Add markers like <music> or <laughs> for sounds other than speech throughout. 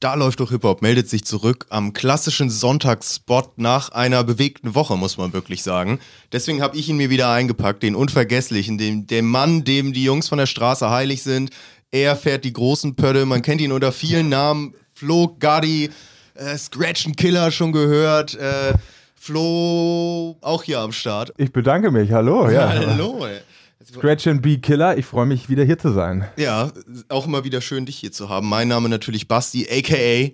Da läuft doch Hip-Hop, meldet sich zurück am klassischen Sonntagsspot nach einer bewegten Woche, muss man wirklich sagen. Deswegen habe ich ihn mir wieder eingepackt, den Unvergesslichen, den, den Mann, dem die Jungs von der Straße heilig sind. Er fährt die großen Pötte, man kennt ihn unter vielen Namen. Flo Gaddy, äh, Scratch and Killer schon gehört. Äh, Flo auch hier am Start. Ich bedanke mich, hallo. Ja. Hallo, ey. Scratch and Be Killer, ich freue mich wieder hier zu sein. Ja, auch immer wieder schön, dich hier zu haben. Mein Name natürlich Basti, aka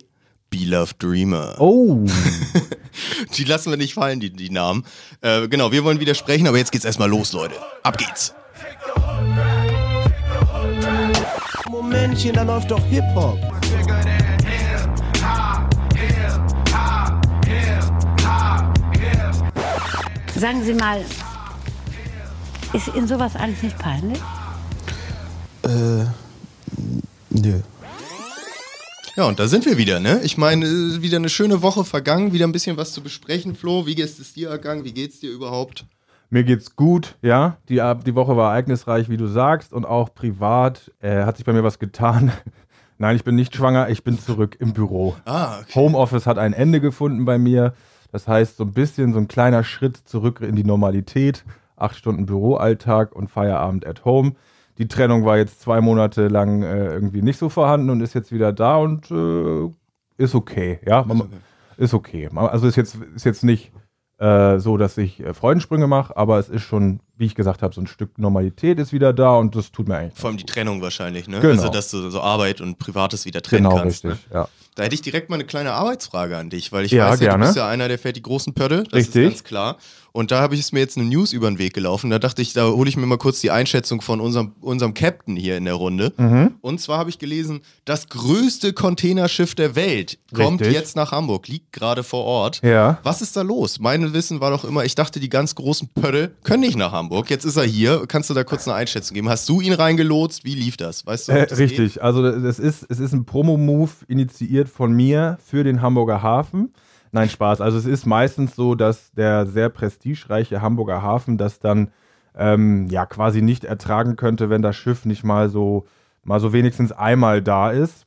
Beloved Dreamer. Oh. <laughs> die lassen wir nicht fallen, die, die Namen. Äh, genau, wir wollen wieder sprechen, aber jetzt geht's erstmal los, Leute. Ab geht's. Momentchen, da läuft doch Hip-Hop. Sagen Sie mal, ist Ihnen sowas eigentlich nicht peinlich? Äh, nö. Ja, und da sind wir wieder, ne? Ich meine, äh, wieder eine schöne Woche vergangen, wieder ein bisschen was zu besprechen. Flo, wie ist es dir ergangen? Wie geht's dir überhaupt? Mir geht's gut, ja. Die, die Woche war ereignisreich, wie du sagst, und auch privat äh, hat sich bei mir was getan. <laughs> Nein, ich bin nicht schwanger, ich bin zurück im Büro. Ah, okay. Homeoffice hat ein Ende gefunden bei mir. Das heißt, so ein bisschen so ein kleiner Schritt zurück in die Normalität. Acht Stunden Büroalltag und Feierabend at home. Die Trennung war jetzt zwei Monate lang äh, irgendwie nicht so vorhanden und ist jetzt wieder da und äh, ist okay. Ja, Man, ist okay. Also ist jetzt, ist jetzt nicht äh, so, dass ich äh, Freudensprünge mache, aber es ist schon, wie ich gesagt habe, so ein Stück Normalität ist wieder da und das tut mir eigentlich. Vor allem die Trennung wahrscheinlich, ne? Genau. Also, dass du so Arbeit und Privates wieder trennen genau, kannst. richtig, Ne? ja. Da hätte ich direkt mal eine kleine Arbeitsfrage an dich, weil ich Ja, weiß ja, du bist ja einer, der fährt die großen Pötte, das Richtig. ist ganz klar. Und da habe ich es mir jetzt eine News über den Weg gelaufen. Da dachte ich, da hole ich mir mal kurz die Einschätzung von unserem, unserem Captain hier in der Runde. Mhm. Und zwar habe ich gelesen, das größte Containerschiff der Welt kommt Richtig. jetzt nach Hamburg, liegt gerade vor Ort. Ja. Was ist da los? Mein Wissen war doch immer, ich dachte, die ganz großen Pötte können nicht nach Hamburg. Jetzt ist er hier. Kannst du da kurz eine Einschätzung geben? Hast du ihn reingelotst? Wie lief das? Weißt du, Äh, das richtig, also es ist, es ist ein Promo-Move initiiert von mir für den Hamburger Hafen. Nein, Spaß. Also es ist meistens so, dass der sehr prestigereiche Hamburger Hafen das dann ähm, ja quasi nicht ertragen könnte, wenn das Schiff nicht mal so, mal so wenigstens einmal da ist.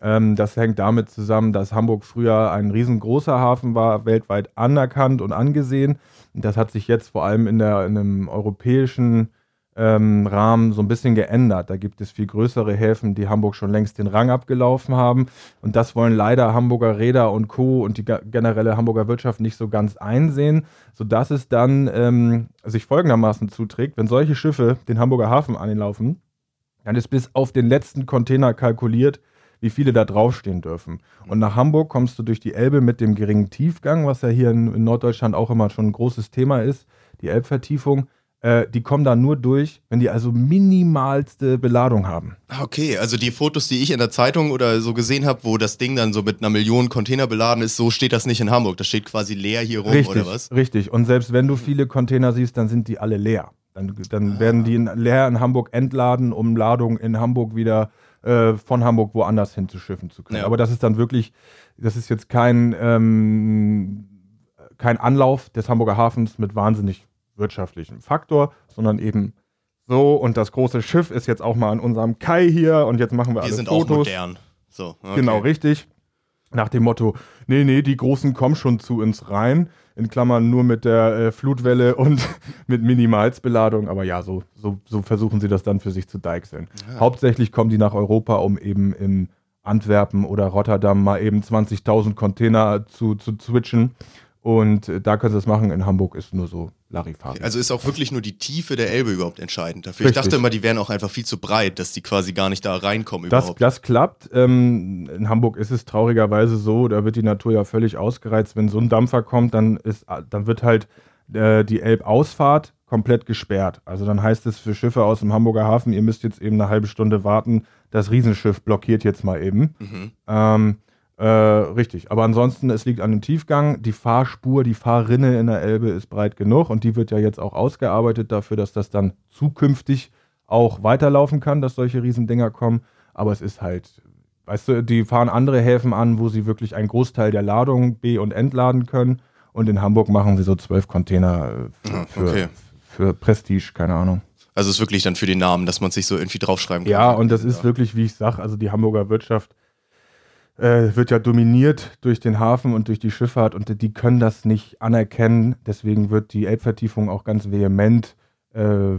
Ähm, das hängt damit zusammen, dass Hamburg früher ein riesengroßer Hafen war, weltweit anerkannt und angesehen. Das hat sich jetzt vor allem in, der, in einem europäischen ähm, Rahmen so ein bisschen geändert. Da gibt es viel größere Häfen, die Hamburg schon längst den Rang abgelaufen haben. Und das wollen leider Hamburger Räder und Co. und die ge- generelle Hamburger Wirtschaft nicht so ganz einsehen, sodass es dann ähm, sich folgendermaßen zuträgt, wenn solche Schiffe den Hamburger Hafen anlaufen, dann ist bis auf den letzten Container kalkuliert, wie viele da draufstehen dürfen. Und nach Hamburg kommst du durch die Elbe mit dem geringen Tiefgang, was ja hier in, in Norddeutschland auch immer schon ein großes Thema ist, die Elbvertiefung. Äh, die kommen da nur durch, wenn die also minimalste Beladung haben. Ah, Okay, also die Fotos, die ich in der Zeitung oder so gesehen habe, wo das Ding dann so mit einer Million Container beladen ist, so steht das nicht in Hamburg. Das steht quasi leer hier rum richtig, oder was? richtig. Und selbst wenn du viele Container siehst, dann sind die alle leer. Dann, dann werden die in, leer in Hamburg entladen, um Ladung in Hamburg wieder äh, von Hamburg woanders hinzuschiffen zu können. Ja. Aber das ist dann wirklich, das ist jetzt kein, ähm, kein Anlauf des Hamburger Hafens mit wahnsinnig wirtschaftlichem Faktor, sondern eben so. Und das große Schiff ist jetzt auch mal an unserem Kai hier und jetzt machen wir Wir alle sind auch Fotos. modern. So, okay. Genau, richtig. Nach dem Motto, nee, nee, die Großen kommen schon zu uns rein. In Klammern nur mit der äh, Flutwelle und <laughs> mit Minimalsbeladung. Aber ja, so, so, so versuchen sie das dann für sich zu deichseln. Hauptsächlich kommen die nach Europa, um eben in Antwerpen oder Rotterdam mal eben 20.000 Container zu, zu switchen. Und äh, da können sie das machen. In Hamburg ist nur so Larifari. Also ist auch wirklich nur die Tiefe der Elbe überhaupt entscheidend dafür. Richtig. Ich dachte immer, die wären auch einfach viel zu breit, dass die quasi gar nicht da reinkommen Das, überhaupt. das klappt. Ähm, in Hamburg ist es traurigerweise so, da wird die Natur ja völlig ausgereizt. Wenn so ein Dampfer kommt, dann, ist, dann wird halt äh, die Elbausfahrt komplett gesperrt. Also dann heißt es für Schiffe aus dem Hamburger Hafen, ihr müsst jetzt eben eine halbe Stunde warten. Das Riesenschiff blockiert jetzt mal eben. Mhm. Ähm, äh, richtig. Aber ansonsten, es liegt an dem Tiefgang. Die Fahrspur, die Fahrrinne in der Elbe ist breit genug und die wird ja jetzt auch ausgearbeitet dafür, dass das dann zukünftig auch weiterlaufen kann, dass solche Riesendinger kommen. Aber es ist halt, weißt du, die fahren andere Häfen an, wo sie wirklich einen Großteil der Ladung be- und entladen können. Und in Hamburg machen sie so zwölf Container äh, für, Ah, für, okay. für Prestige, keine Ahnung. Also ist wirklich dann für den Namen, dass man sich so irgendwie draufschreiben kann. Ja, und das ist wirklich, wie ich sage, also die Hamburger Wirtschaft äh, wird ja dominiert durch den Hafen und durch die Schifffahrt und die können das nicht anerkennen. Deswegen wird die Elbvertiefung auch ganz vehement äh,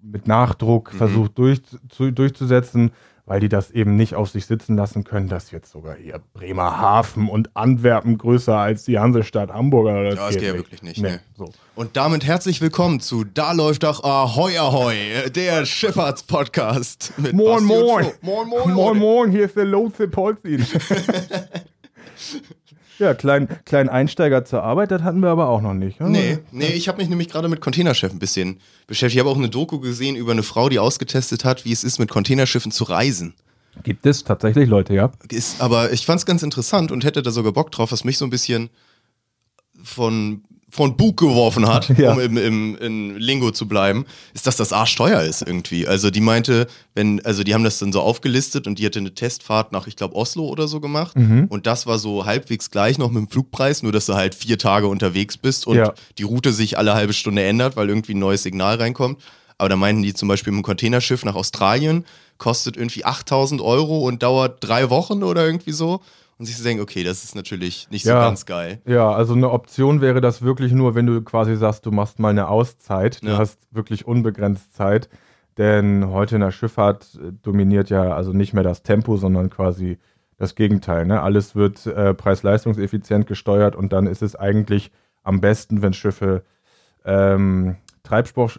mit Nachdruck Mhm. versucht durch, zu, durchzusetzen, weil die das eben nicht auf sich sitzen lassen können, dass jetzt sogar hier Bremerhaven und Antwerpen größer als die Hansestadt Hamburger. Ja, das geht ja wirklich nicht, Nee, nee. so. Und damit herzlich willkommen zu Da läuft doch Ahoi Ahoi, der Schifffahrtspodcast. mit Moin, moin. Flo. Moin, moin. Moin, Leute. moin, hier ist der Lotse Polzin. <laughs> ja, klein, klein Einsteiger zur Arbeit, das hatten wir aber auch noch nicht. ne? Nee, nee, ich habe mich nämlich gerade mit Containerschiffen ein bisschen beschäftigt. Ich habe auch eine Doku gesehen über eine Frau, die ausgetestet hat, wie es ist, mit Containerschiffen zu reisen. Gibt es tatsächlich Leute, ja? Ist, aber ich fand es ganz interessant und hätte da sogar Bock drauf, was mich so ein bisschen von, von Bug geworfen hat, <laughs> Ja. um im, im, in Lingo zu bleiben, ist, dass das arschteuer ist irgendwie. Also die meinte, wenn, also die haben das dann so aufgelistet und die hatte eine Testfahrt nach, ich glaube, Oslo oder so gemacht. Mhm. Und das war so halbwegs gleich noch mit dem Flugpreis, nur dass du halt vier Tage unterwegs bist und Ja. die Route sich alle halbe Stunde ändert, weil irgendwie ein neues Signal reinkommt. Aber da meinten die zum Beispiel mit dem Containerschiff nach Australien kostet irgendwie 8000 Euro und dauert drei Wochen oder irgendwie so. Und sich so denken, okay, das ist natürlich nicht so Ja. ganz geil. Ja, also eine Option wäre das wirklich nur, wenn du quasi sagst, du machst mal eine Auszeit. Du Ja. hast wirklich unbegrenzt Zeit. Denn heute in der Schifffahrt äh, dominiert ja also nicht mehr das Tempo, sondern quasi das Gegenteil. Ne? Alles wird äh, preis-leistungseffizient gesteuert und dann ist es eigentlich am besten, wenn Schiffe ähm, Treibstoff,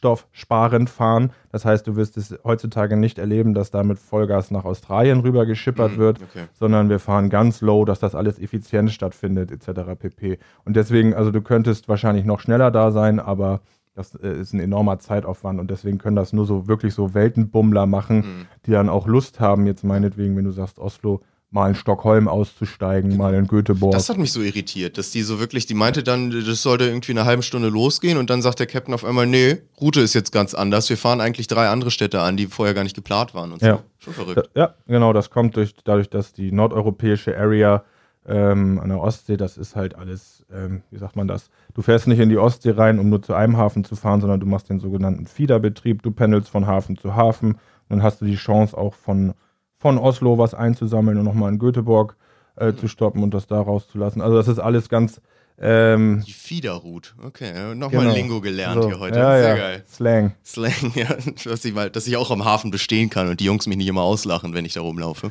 treibstoffsparend fahren. Das heißt, du wirst es heutzutage nicht erleben, dass da mit Vollgas nach Australien rüber geschippert Mhm, wird, okay. sondern wir fahren ganz low, dass das alles effizient stattfindet, etc. pp. Und deswegen, also du könntest wahrscheinlich noch schneller da sein, aber das äh, ist ein enormer Zeitaufwand und deswegen können das nur so wirklich so Weltenbummler machen, Mhm. die dann auch Lust haben, jetzt meinetwegen, wenn du sagst Oslo, mal in Stockholm auszusteigen, mal in Göteborg. Das hat mich so irritiert, dass die so wirklich, die meinte dann, das sollte irgendwie eine halbe Stunde losgehen und dann sagt der Captain auf einmal, nee, Route ist jetzt ganz anders. Wir fahren eigentlich drei andere Städte an, die vorher gar nicht geplant waren und so. Ja. Schon verrückt. Ja, genau, das kommt durch, dadurch, dass die nordeuropäische Area ähm, an der Ostsee, das ist halt alles, ähm, wie sagt man das? Du fährst nicht in die Ostsee rein, um nur zu einem Hafen zu fahren, sondern du machst den sogenannten Feederbetrieb. Du pendelst von Hafen zu Hafen. Dann hast du die Chance auch von, von Oslo was einzusammeln und nochmal in Göteborg äh, zu stoppen und das da rauszulassen. Also das ist alles ganz ähm, Die Fiederroute. Okay, äh, nochmal genau. Lingo gelernt So, hier heute. Ja, Sehr ja. geil. Slang. Slang, <laughs> ja, dass ich, mal, dass ich auch am Hafen bestehen kann und die Jungs mich nicht immer auslachen, wenn ich da rumlaufe.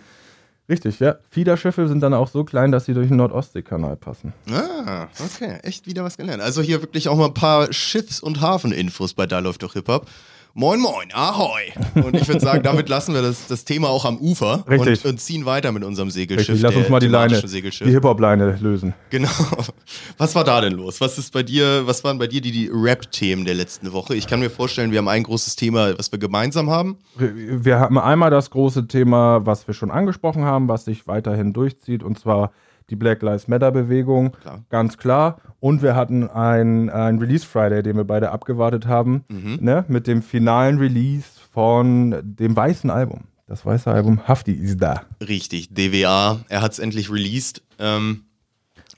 Richtig, ja. Fiederschiffe sind dann auch so klein, dass sie durch den Nord-Ostsee-Kanal passen. Ah, okay, echt wieder was gelernt. Also hier wirklich auch mal ein paar Schiffs- und Hafeninfos bei Da läuft doch Hip-Hop. Moin Moin, Ahoi! Und ich würde sagen, damit lassen wir das, das Thema auch am Ufer. Und, und ziehen weiter mit unserem Segelschiff. Richtig, lass uns mal die Leine, Segelschiff. die Hip-Hop-Leine lösen. Genau. Was war da denn los? Was ist bei dir, was waren bei dir die, die Rap-Themen der letzten Woche? Ich kann mir vorstellen, wir haben ein großes Thema, was wir gemeinsam haben. Wir, wir haben einmal das große Thema, was wir schon angesprochen haben, was sich weiterhin durchzieht, und zwar die Black Lives Matter-Bewegung. Ganz klar. Und wir hatten ein, ein Release Friday, den wir beide abgewartet haben, Mhm. ne, mit dem finalen Release von dem weißen Album. Das weiße Album Hafti ist da. Richtig, DWA, er hat es endlich released. Ähm,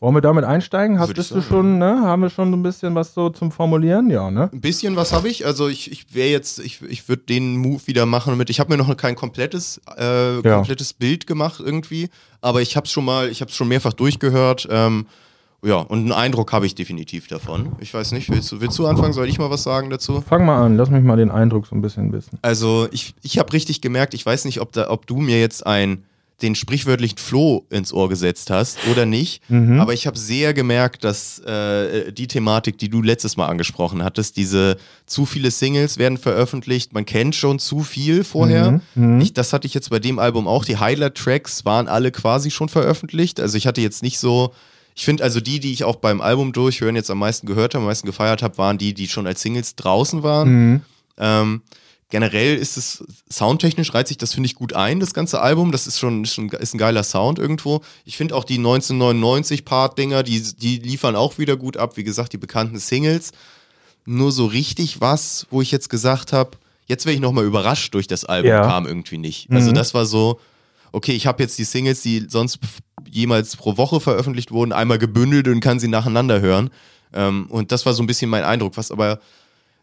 Wollen wir damit einsteigen? Ich du schon, ne? Haben wir schon so ein bisschen was so zum Formulieren? Ja, ne? ein bisschen was habe ich. Also ich, ich wäre jetzt, ich, ich würde den Move wieder machen mit. Ich habe mir noch kein komplettes, äh, Ja. komplettes Bild gemacht irgendwie, aber ich habe es schon mal, ich habe es schon mehrfach durchgehört. Ähm, ja, und einen Eindruck habe ich definitiv davon. Ich weiß nicht, willst du, willst du anfangen? Soll ich mal was sagen dazu? Fang mal an, lass mich mal den Eindruck so ein bisschen wissen. Also ich, ich habe richtig gemerkt, ich weiß nicht, ob, da, ob du mir jetzt ein, den sprichwörtlichen Floh ins Ohr gesetzt hast oder nicht, aber ich habe sehr gemerkt, dass äh, die Thematik, die du letztes Mal angesprochen hattest, diese zu viele Singles werden veröffentlicht, man kennt schon zu viel vorher. Ich, das hatte ich jetzt bei dem Album auch, die Highlight-Tracks waren alle quasi schon veröffentlicht, also ich hatte jetzt nicht so... Ich finde also die, die ich auch beim Album durchhören jetzt am meisten gehört habe, am meisten gefeiert habe, waren die, die schon als Singles draußen waren. Ähm, generell ist es soundtechnisch reiht sich das finde ich gut ein, das ganze Album. Das ist schon, ist schon ist ein geiler Sound irgendwo. Ich finde auch die 1999 Part Dinger, die die liefern auch wieder gut ab. Wie gesagt, die bekannten Singles. Nur so richtig was, wo ich jetzt gesagt habe, jetzt wäre ich noch mal überrascht durch das Album Ja. kam irgendwie nicht. Also das war so okay, ich habe jetzt die Singles, die sonst jemals pro Woche veröffentlicht wurden, einmal gebündelt und kann sie nacheinander hören. Ähm, und das war so ein bisschen mein Eindruck, was aber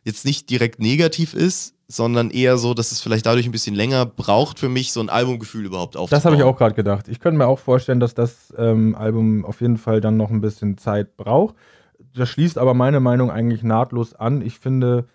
jetzt nicht direkt negativ ist, sondern eher so, dass es vielleicht dadurch ein bisschen länger braucht für mich, so ein Albumgefühl überhaupt aufzubauen. Das habe ich auch gerade gedacht. Ich könnte mir auch vorstellen, dass das ähm, Album auf jeden Fall dann noch ein bisschen Zeit braucht. Das schließt aber meine Meinung eigentlich nahtlos an. Ich finde,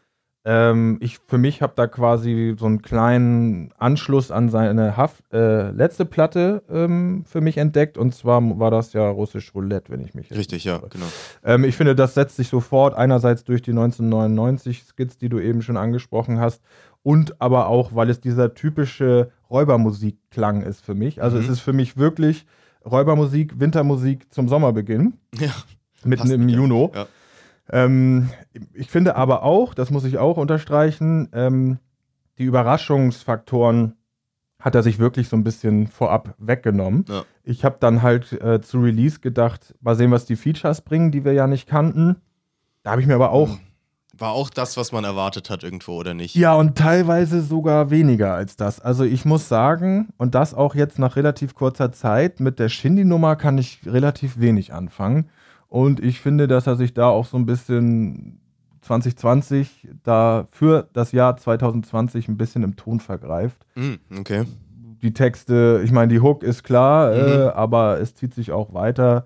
ähm, ich für mich habe da quasi so einen kleinen Anschluss an seine Haft, äh, letzte Platte ähm, für mich entdeckt. Und zwar war das ja russisch Roulette, wenn ich mich Richtig, ja, genau. ähm, ich finde, das setzt sich sofort einerseits durch die 1999-Skits, die du eben schon angesprochen hast, und aber auch, weil es dieser typische Räubermusikklang ist für mich. Also Mhm. es ist für mich wirklich Räubermusik, Wintermusik zum Sommerbeginn, Ja. mitten im ja. Ähm, ich finde aber auch, das muss ich auch unterstreichen, ähm, die Überraschungsfaktoren hat er sich wirklich so ein bisschen vorab weggenommen. Ja. Ich habe dann halt äh, zu Release gedacht, mal sehen, was die Features bringen, die wir ja nicht kannten. Da habe ich mir aber auch, War auch das, was man erwartet hat irgendwo, oder nicht? ja, und teilweise sogar weniger als das. Also ich muss sagen, und das auch jetzt nach relativ kurzer Zeit, mit der Shindy-Nummer kann ich relativ wenig anfangen. Und ich finde, dass er sich da auch so ein bisschen 2020 da für das Jahr 2020 ein bisschen im Ton vergreift. Hm, okay. Die Texte, ich meine, die Hook ist klar, Mhm. äh, aber es zieht sich auch weiter.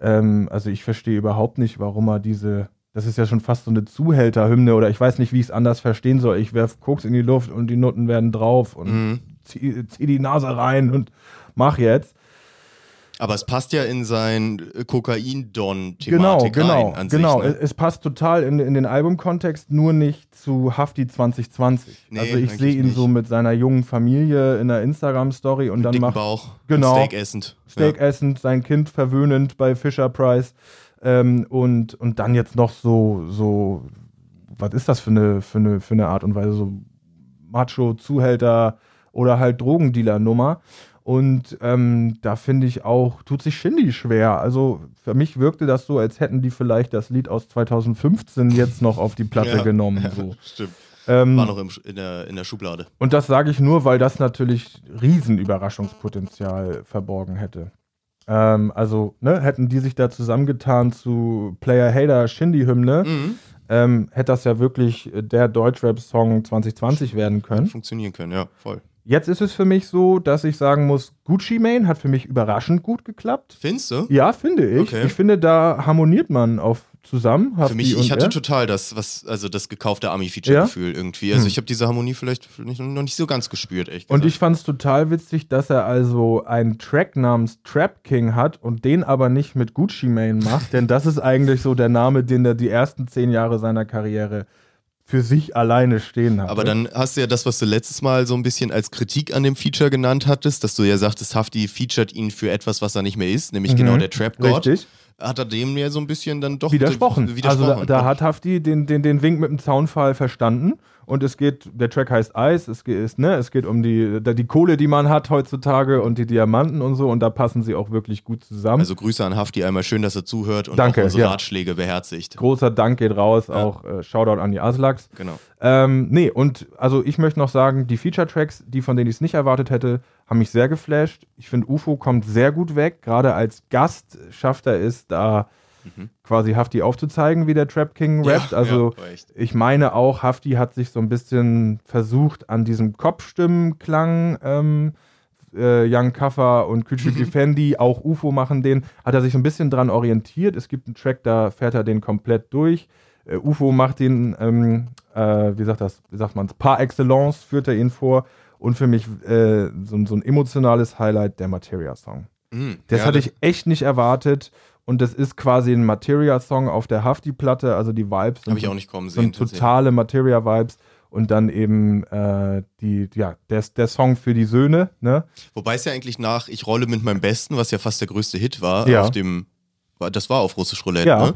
Ähm, also ich verstehe überhaupt nicht, warum er diese, das ist ja schon fast so eine Zuhälterhymne oder ich weiß nicht, wie ich es anders verstehen soll. Ich werf Koks in die Luft und die Noten werden drauf und Mhm. zieh, zieh die Nase rein und mach jetzt. Aber es passt ja in sein äh, Kokain-Don-Thematik Genau, genau, rein genau. sich. Ne? Es, passt total in, in den Albumkontext, nur nicht zu Hafti 2020. Nee, also ich sehe ihn nicht. so mit seiner jungen Familie in der Instagram-Story und dann Dicken macht Bauch, Genau. Steak essend. Steak essend, sein Kind verwöhnend bei Fisher Price ähm, und, und dann jetzt noch so, so, was ist das für eine, für eine, für eine Art und Weise, so Macho-Zuhälter oder halt Drogendealer-Nummer. Und ähm, da finde ich auch, tut sich Shindy schwer. Also für mich wirkte das so, als hätten die vielleicht das Lied aus 2015 jetzt noch auf die Platte Ja, genommen. ja, So. Stimmt. Ähm, War noch im, in, der, in der Schublade. und das sage ich nur, weil das natürlich riesen Überraschungspotenzial verborgen hätte. Ähm, also, ne, hätten die sich da zusammengetan zu Player Hater Shindy-Hymne, Mhm. ähm, hätte das ja wirklich der Deutschrap-Song 2020 werden können. Funktionieren können, ja, voll. Jetzt ist es für mich so, dass ich sagen muss, Gucci Mane hat für mich überraschend gut geklappt. Findest du? Ja, finde ich. Okay. Ich finde, da harmoniert man auf zusammen. Für mich, ich hatte er. total das, was, also das gekaufte Ami-Feature-Gefühl irgendwie. Also Hm. ich habe diese Harmonie vielleicht noch nicht so ganz gespürt, echt. Und ich fand es total witzig, dass er also einen Track namens Trap King hat und den aber nicht mit Gucci Mane macht, denn das ist eigentlich so der Name, den er die ersten zehn Jahre seiner Karriere für sich alleine stehen hat. Aber dann hast du ja das, was du letztes Mal so ein bisschen als Kritik an dem Feature genannt hattest, dass du ja sagtest, Hafti featured ihn für etwas, was er nicht mehr ist, nämlich Mhm. genau der Trap-God. Richtig. Hat er dem ja so ein bisschen dann doch Widersprochen. widersprochen. Also da, da hat Hafti den, den, den Wink mit dem Zaunfall verstanden und es geht, der Track heißt Eis, es geht, ist, ne, es geht um die, die Kohle, die man hat heutzutage und die Diamanten und so und da passen sie auch wirklich gut zusammen. Also Grüße an Hafti einmal, schön, dass er zuhört und Danke, unsere ja. Ratschläge beherzigt. Großer Dank geht raus, auch äh, Shoutout an die Aslaks. Genau. Ähm, nee, und also ich möchte noch sagen, die Feature-Tracks, die von denen ich es nicht erwartet hätte, haben mich sehr geflasht. Ich finde, UFO kommt sehr gut weg. Gerade als Gast schafft er es, da quasi Hafti aufzuzeigen, wie der Trap King rappt. <laughs> Ja, also ja, echt. ich meine auch, Hafti hat sich so ein bisschen versucht an diesem Kopfstimmenklang, ähm, äh, Young Kaffer und Küçük Fendi, auch UFO machen den, hat er sich so ein bisschen dran orientiert. Es gibt einen Track, da fährt er den komplett durch. Äh, UFO macht den, ähm, äh, wie sagt das, wie sagt man par excellence führt er ihn vor. Und für mich äh, so, so ein emotionales Highlight der Materia-Song. Mhm. Das Ja, hatte ich echt nicht erwartet. Und das ist quasi ein Materia-Song auf der Hafti-Platte, also die Vibes. Sind ich auch nicht kommen sind sehen. tatsächlich. totale Materia-Vibes und dann eben äh, die, ja, der, der Song für die Söhne, ne? Wobei es ja eigentlich nach Ich rolle mit meinem Besten, was ja fast der größte Hit war, Ja. auf dem, das war auf Russisch Roulette, Ja. ne?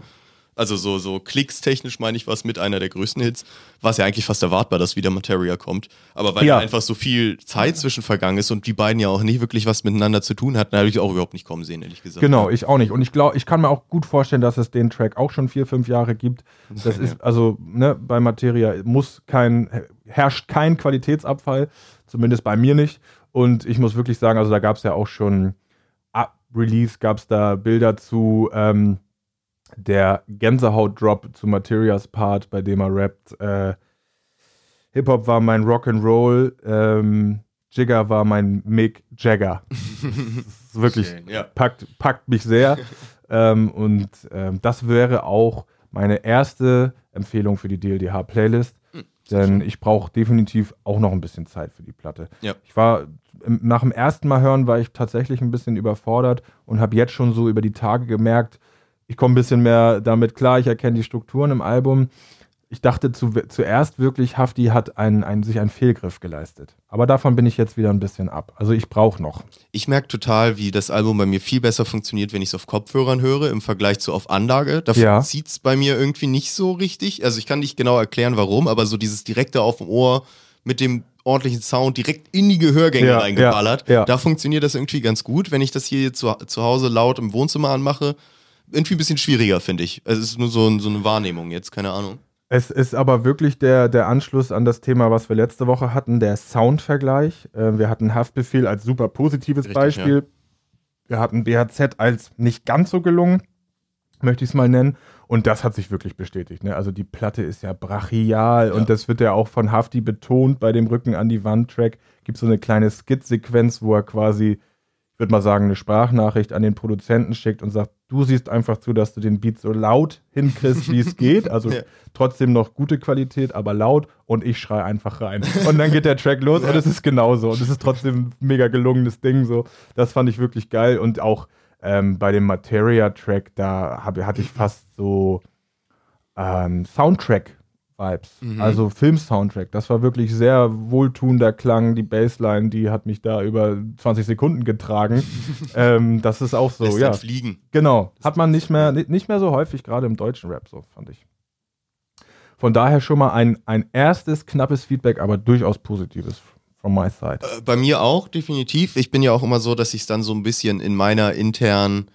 Also so, so klickstechnisch meine ich, war es mit einer der größten Hits. War es ja eigentlich fast erwartbar, dass wieder Materia kommt. Aber weil Ja. einfach so viel Zeit zwischen vergangen ist und die beiden ja auch nicht wirklich was miteinander zu tun hatten, habe ich auch überhaupt nicht kommen sehen, ehrlich gesagt. Genau, ich auch nicht. Und ich glaube, ich kann mir auch gut vorstellen, dass es den Track auch schon vier, fünf Jahre gibt. Das <laughs> ist, also, ne, bei Materia muss kein, herrscht kein Qualitätsabfall, zumindest bei mir nicht. Und ich muss wirklich sagen, also da gab es ja auch schon ab Release gab es da Bilder zu, ähm, der Gänsehaut-Drop zu Materias Part, bei dem er rappt. Äh, Hip-Hop war mein Rock'n'Roll, ähm, Jigger war mein Mick Jagger. <laughs> Wirklich Schön, ja. packt, packt mich sehr. <laughs> ähm, und ähm, das wäre auch meine erste Empfehlung für die DLDH-Playlist. Hm, Denn ich brauche definitiv auch noch ein bisschen Zeit für die Platte. Ja. Ich war im- nach dem ersten Mal hören war ich tatsächlich ein bisschen überfordert und habe jetzt schon so über die Tage gemerkt, ich komme ein bisschen mehr damit klar, ich erkenne die Strukturen im Album. Ich dachte zu, zuerst wirklich, Hafti hat einen, einen, sich einen Fehlgriff geleistet. Aber davon bin ich jetzt wieder ein bisschen ab. Also ich brauche noch. Ich merke total, wie das Album bei mir viel besser funktioniert, wenn ich es auf Kopfhörern höre, im Vergleich zu auf Anlage. Da Ja. zieht es bei mir irgendwie nicht so richtig. Also ich kann nicht genau erklären, warum, aber so dieses direkte auf dem Ohr mit dem ordentlichen Sound direkt in die Gehörgänge Ja, reingeballert, ja, ja. da funktioniert das irgendwie ganz gut. Wenn ich das hier zu, zu Hause laut im Wohnzimmer anmache, irgendwie ein bisschen schwieriger, finde ich. Also es ist nur so, ein- so eine Wahrnehmung jetzt, keine Ahnung. Es ist aber wirklich der, der Anschluss an das Thema, was wir letzte Woche hatten, der Soundvergleich. Äh, wir hatten Haftbefehl als super positives Richtig, Beispiel. Wir hatten BHZ als nicht ganz so gelungen, möchte ich es mal nennen. Und das hat sich wirklich bestätigt. Ne? Also die Platte ist ja brachial und das wird ja auch von Hafti betont bei dem Rücken an die Wand-Track. Gibt so eine kleine Skit-Sequenz, wo er quasi, ich würde mal sagen, eine Sprachnachricht an den Produzenten schickt und sagt, du siehst einfach zu, dass du den Beat so laut hinkriegst, wie es <laughs> geht. Also Ja. trotzdem noch gute Qualität, aber laut und ich schreie einfach rein. Und dann geht der Track los und es ist genauso. Und es ist trotzdem ein mega gelungenes Ding. So. Das fand ich wirklich geil. Und auch ähm, bei dem Materia-Track, da hab, hatte ich fast so ähm, Soundtrack-Vibes. Mhm. Also Film-Soundtrack. Das war wirklich sehr wohltuender Klang. Die Bassline, die hat mich da über 20 Sekunden getragen. <laughs> ähm, das ist auch so, Lässt ja. fliegen. Genau. Hat man nicht mehr, ni- nicht mehr so häufig, gerade im deutschen Rap, so fand ich. Von daher schon mal ein, ein erstes knappes Feedback, aber durchaus positives from my side. Äh, Bei mir auch, definitiv. Ich bin ja auch immer so, dass ich es dann so ein bisschen in meiner internen,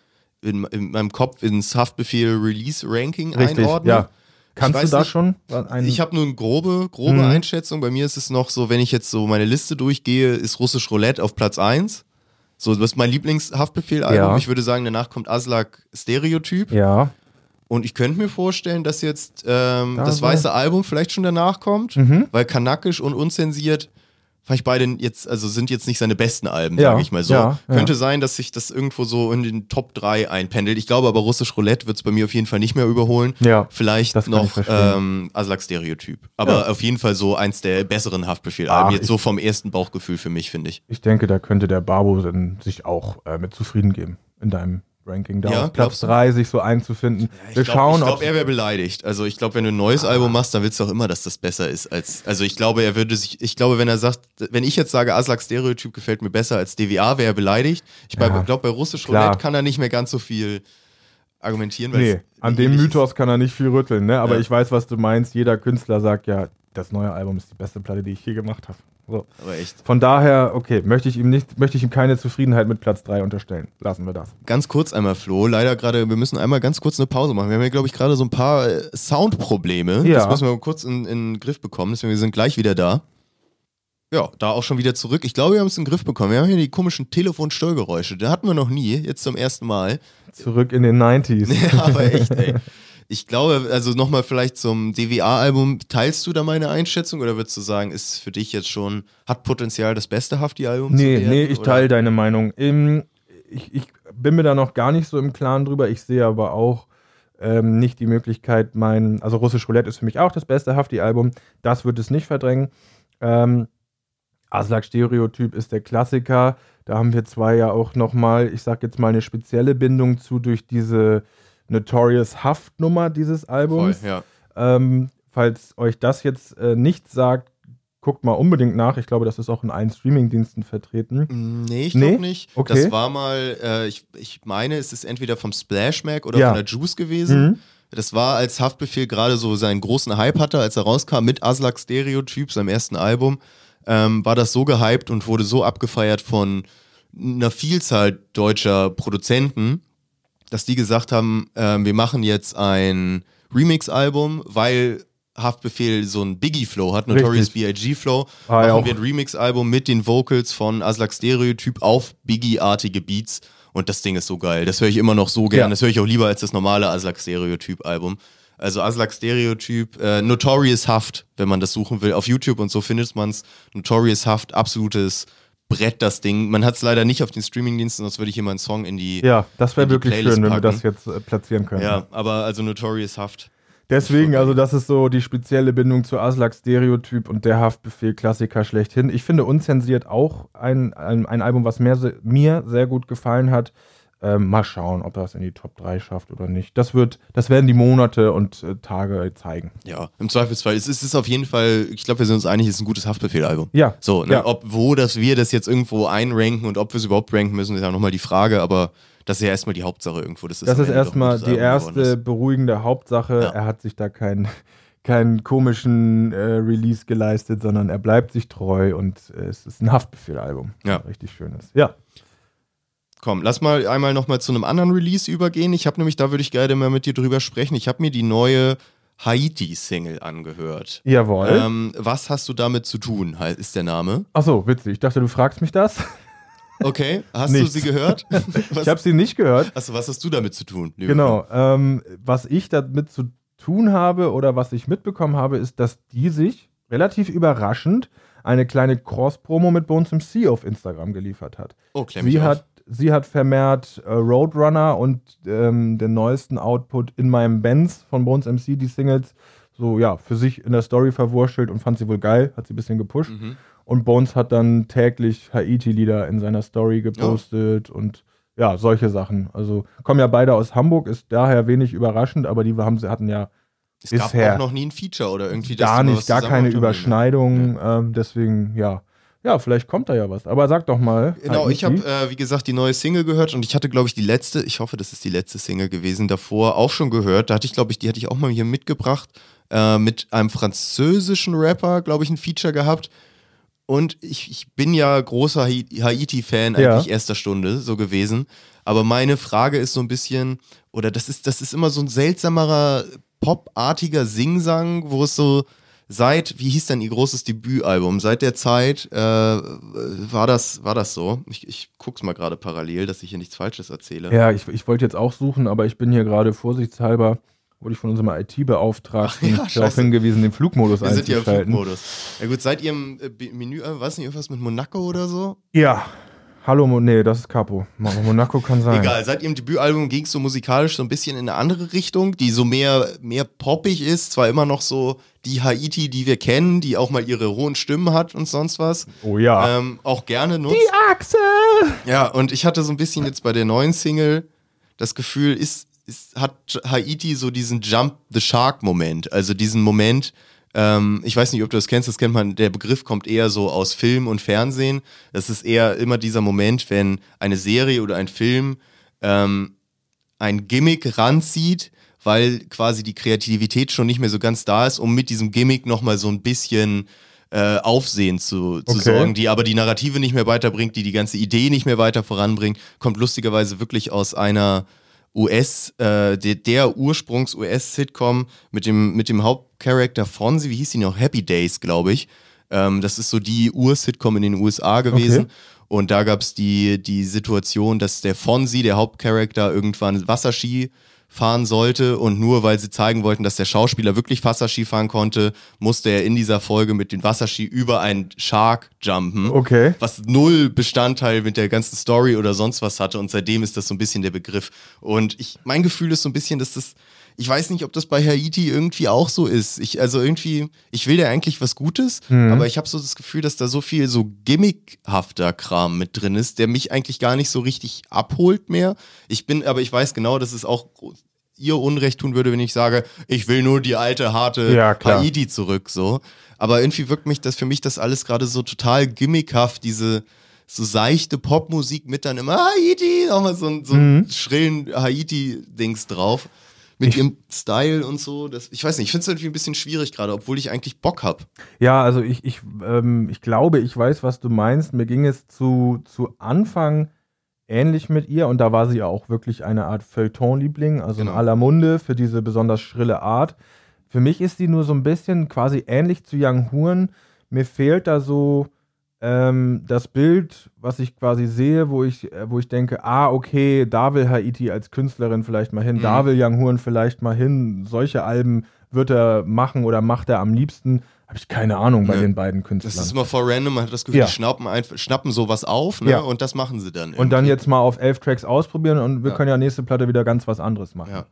in, in meinem Kopf ins Haftbefehl-Release-Ranking einordne. ja. Kannst du da nicht, schon? Ich habe nur eine grobe, grobe Mhm. Einschätzung. Bei mir ist es noch so, wenn ich jetzt so meine Liste durchgehe, ist Russisch Roulette auf Platz 1. So, das ist mein Lieblings-Haftbefehl-Album. Ja. Ich würde sagen, danach kommt Aslak Stereotyp. ja. Und ich könnte mir vorstellen, dass jetzt ähm, Da das weiße Album vielleicht schon danach kommt, Mhm. weil kanakisch und unzensiert ich beide jetzt, also sind jetzt nicht seine besten Alben, Ja, sage ich mal so. ja, ja. Könnte sein, dass sich das irgendwo so in den Top 3 einpendelt. Ich glaube aber, Russisch Roulette wird es bei mir auf jeden Fall nicht mehr überholen. Ja, Vielleicht noch ähm, Aslak Stereotyp. Aber Ja. auf jeden Fall so eins der besseren Haftbefehl-Alben. Jetzt ich- so vom ersten Bauchgefühl für mich, finde ich. Ich denke, da könnte der Barbo dann sich auch äh, mit zufrieden geben in deinem Ranking. Da Ja, auf Platz glaubst du? 3 sich so einzufinden. Wir ich schauen, glaube, ob er wäre beleidigt. Also ich glaube, wenn du ein neues Album machst, dann willst du auch immer, dass das besser ist als. Also ich glaube, er würde sich. Ich glaube, wenn er sagt, wenn ich jetzt sage, Aslak Stereotyp gefällt mir besser als DWA, wäre er beleidigt. Ich Ja. glaube, bei Russisch Klar. Roulette kann er nicht mehr ganz so viel argumentieren. Nee, an dem ähnlich Mythos kann er nicht viel rütteln, ne? Aber Ja. ich weiß, was du meinst. Jeder Künstler sagt ja, das neue Album ist die beste Platte, die ich je gemacht habe. So. Aber echt. Von daher, okay, möchte ich ihm nicht, möchte ich ihm keine Zufriedenheit mit Platz 3 unterstellen. Lassen wir das. Ganz kurz einmal, Flo. Leider gerade, wir müssen einmal ganz kurz eine Pause machen. Wir haben ja, glaube ich, gerade so ein paar äh, Soundprobleme. Ja. Das müssen wir kurz in, in den Griff bekommen. Deswegen, wir sind gleich wieder da. Ja, da auch schon wieder zurück. Ich glaube, wir haben es in den Griff bekommen. Wir haben hier die komischen Telefonstörgeräusche. Da hatten wir noch nie, jetzt zum ersten Mal. Zurück in den 90s. <laughs> Ja, aber echt, ey. <laughs> Ich glaube, also nochmal vielleicht zum DWA-Album. Teilst du da meine Einschätzung oder würdest du sagen, ist für dich jetzt schon, hat Potenzial, das beste Hafti-Album zu Nee, werden? nee, ich teile deine Meinung. Ich, ich bin mir da noch gar nicht so im Klaren drüber. Ich sehe aber auch ähm, nicht die Möglichkeit, mein, also Russisch Roulette ist für mich auch das beste Hafti-Album. Das wird es nicht verdrängen. Ähm, Aslak Stereotyp ist der Klassiker. Da haben wir zwei ja auch nochmal, ich sag jetzt mal, eine spezielle Bindung zu durch diese Notorious Haft-Nummer dieses Voll, Albums. ja. Ähm, falls euch das jetzt äh, nicht sagt, guckt mal unbedingt nach. Ich glaube, das ist auch in allen Streamingdiensten vertreten. Nee, ich Nee? glaube nicht. Okay. Das war mal, äh, ich, ich meine, es ist entweder vom Splash Mac oder Ja. von der Juice gewesen. Mhm. Das war, als Haftbefehl gerade so seinen großen Hype hatte, als er rauskam mit Aslak Stereotyp, seinem ersten Album, ähm, war das so gehypt und wurde so abgefeiert von einer Vielzahl deutscher Produzenten, dass die gesagt haben, ähm, wir machen jetzt ein Remix-Album, weil Haftbefehl so ein Biggie-Flow hat, Notorious B.I.G.-Flow, Ah, ja, machen auch. wir ein Remix-Album mit den Vocals von Aslak Stereotyp auf Biggie-artige Beats Und das Ding ist so geil. Das höre ich immer noch so gern. Ja. Das höre ich auch lieber als das normale Aslak Stereotyp-Album. Also Aslak Stereotyp, äh, Notorious Haft, wenn man das suchen will. Auf YouTube und so findet man es. Notorious Haft, absolutes Brett, das Ding. Man hat es leider nicht auf den Streamingdiensten, sonst würde ich hier mal einen Song in die. Ja, das wäre wirklich Playlist schön, wenn wir das jetzt äh, platzieren können. Ja, aber also Notorious Haft. Deswegen, also das ist so die spezielle Bindung zu Aslak Stereotyp und der Haftbefehl Klassiker schlechthin. Ich finde unzensiert auch ein, ein, ein Album, was se- mir sehr gut gefallen hat. Ähm, mal schauen, ob das in die Top 3 schafft oder nicht. Das wird, das werden die Monate und äh, Tage zeigen. Ja, im Zweifelsfall. Es ist, es ist auf jeden Fall, ich glaube, wir sind uns einig, es ist ein gutes Haftbefehl-Album. Ja. So, ne? Ja. ob wo, dass wir das jetzt irgendwo einranken und ob wir es überhaupt ranken müssen, ist ja nochmal die Frage, aber das ist ja erstmal die Hauptsache irgendwo. Das ist, Das ist erstmal die erste beruhigende Hauptsache. Ja. Er hat sich da keinen keinen komischen äh, Release geleistet, sondern er bleibt sich treu und äh, es ist ein Haftbefehl-Album. Ja. Richtig schönes. Ja. Komm, lass mal einmal nochmal zu einem anderen Release übergehen. Ich habe nämlich, da würde ich gerne mal mit dir drüber sprechen. Ich habe mir die neue Haiti-Single angehört. Jawohl. Ähm, was hast du damit zu tun, ist der Name? Achso, witzig. Ich dachte, du fragst mich das. <laughs> Okay, hast du Nichts. sie gehört? <laughs> Ich habe sie nicht gehört. Achso, was hast du damit zu tun? Genau. Ähm, was ich damit zu tun habe oder was ich mitbekommen habe, ist, dass die sich relativ überraschend eine kleine Cross-Promo mit Bones MC auf Instagram geliefert hat. Oh, klemm Sie hat, sie hat vermehrt äh, Roadrunner und ähm, den neuesten Output in meinem Benz von Bones MC, die Singles, so ja, für sich in der Story verwurschtelt und fand sie wohl geil, hat sie ein bisschen gepusht. Mhm. Und Bones hat dann täglich Haiti-Lieder in seiner Story gepostet und ja, solche Sachen. Also kommen ja beide aus Hamburg, ist daher wenig überraschend, aber die haben, sie hatten ja Es gab bisher auch noch nie ein Feature oder irgendwie. dass gar nicht, gar keine unternehmen. Überschneidung. Ähm, deswegen, ja. Ja, vielleicht kommt da ja was. Aber sag doch mal. Genau, ich habe, äh, wie gesagt, die neue Single gehört und ich hatte, glaube ich, die letzte, ich hoffe, das ist die letzte Single gewesen, davor auch schon gehört. Da hatte ich, glaube ich, die hatte ich auch mal hier mitgebracht, äh, mit einem französischen Rapper, glaube ich, ein Feature gehabt. Und ich, ich bin ja großer Hai- Haiti-Fan, Ja. eigentlich erster Stunde so gewesen. Aber meine Frage ist so ein bisschen, oder das ist, das ist immer so ein seltsamerer, popartiger Singsang, wo es so seit, wie hieß denn ihr großes Debütalbum? Seit der Zeit äh, war, das, war das so. Ich, ich guck's mal gerade parallel, dass ich hier nichts Falsches erzähle. Ja, ich, ich wollte jetzt auch suchen, aber ich bin hier gerade vorsichtshalber, wurde ich von unserem IT-Beauftragten ja, darauf hingewiesen, den Flugmodus Wir sind ja im. Flugmodus. Ja gut, seit ihrem äh, Menü, äh, was nicht, irgendwas mit Monaco oder so? Ja. Hallo, nee, das ist Capo. Mo- Monaco kann sein. Egal, seit ihrem Debütalbum ging es so musikalisch so ein bisschen in eine andere Richtung, die so mehr, mehr poppig ist, zwar immer noch so die Haiti, die wir kennen, die auch mal ihre hohen Stimmen hat und sonst was. Oh ja. Ähm, auch gerne nutzt. Die Achse! Ja, und ich hatte so ein bisschen jetzt bei der neuen Single das Gefühl, ist, ist, hat Haiti so diesen Jump the Shark-Moment. Also diesen Moment, ähm, ich weiß nicht, ob du das kennst, das kennt man, der Begriff kommt eher so aus Film und Fernsehen. Das ist eher immer dieser Moment, wenn eine Serie oder ein Film ähm, ein Gimmick ranzieht, weil quasi die Kreativität schon nicht mehr so ganz da ist, um mit diesem Gimmick nochmal so ein bisschen äh, Aufsehen zu, zu Okay. sorgen, die aber die Narrative nicht mehr weiterbringt, die die ganze Idee nicht mehr weiter voranbringt, kommt lustigerweise wirklich aus einer US, äh, der, der Ursprungs-US-Sitcom mit dem, mit dem Hauptcharakter Fonzie, wie hieß die noch? Happy Days, glaube ich. Ähm, das ist so die Ur-Sitcom in den USA gewesen. Okay. Und da gab es die, die Situation, dass der Fonzie, der Hauptcharakter, irgendwann Wasserski fahren sollte und nur weil sie zeigen wollten, dass der Schauspieler wirklich Wasserski fahren konnte, musste er in dieser Folge mit den Wasserski über einen Shark jumpen. Okay. Was null Bestandteil mit der ganzen Story oder sonst was hatte und seitdem ist das so ein bisschen der Begriff. Und ich, mein Gefühl ist so ein bisschen, dass das, ich weiß nicht, ob das bei Haiti irgendwie auch so ist. Ich, also irgendwie, ich will ja eigentlich was Gutes, aber ich habe so das Gefühl, dass da so viel so gimmickhafter Kram mit drin ist, der mich eigentlich gar nicht so richtig abholt mehr. Ich bin, aber ich weiß genau, dass es auch ihr Unrecht tun würde, wenn ich sage, ich will nur die alte, harte Ja. Haiti zurück, so. Aber irgendwie wirkt mich das für mich das alles gerade so total gimmickhaft, diese so seichte Popmusik mit dann immer Haiti, nochmal so, ein- so einen schrillen Haiti-Dings drauf. Mit ihrem Style und so. Das, ich weiß nicht, ich finde es irgendwie ein bisschen schwierig gerade, obwohl ich eigentlich Bock habe. Ja, also ich, ich, ähm, ich glaube, ich weiß, was du meinst. Mir ging es zu, zu Anfang ähnlich mit ihr und da war sie ja auch wirklich eine Art Feuilleton-Liebling, also Genau. in aller Munde für diese besonders schrille Art. Für mich ist sie nur so ein bisschen quasi ähnlich zu Young Huren. Mir fehlt da so ähm, das Bild, was ich quasi sehe, wo ich, äh, wo ich denke, ah, okay, da will Haiti als Künstlerin vielleicht mal hin, Mhm. da will Young Horn vielleicht mal hin, solche Alben wird er machen oder macht er am liebsten, habe ich keine Ahnung bei Ja. den beiden Künstlern. Das ist immer voll random, man hat das Gefühl, Ja. die schnappen, einfach, schnappen sowas auf ne? Ja. und das machen sie dann. und dann irgendwie. jetzt mal auf elf Tracks ausprobieren und wir Ja. können ja nächste Platte wieder ganz was anderes machen.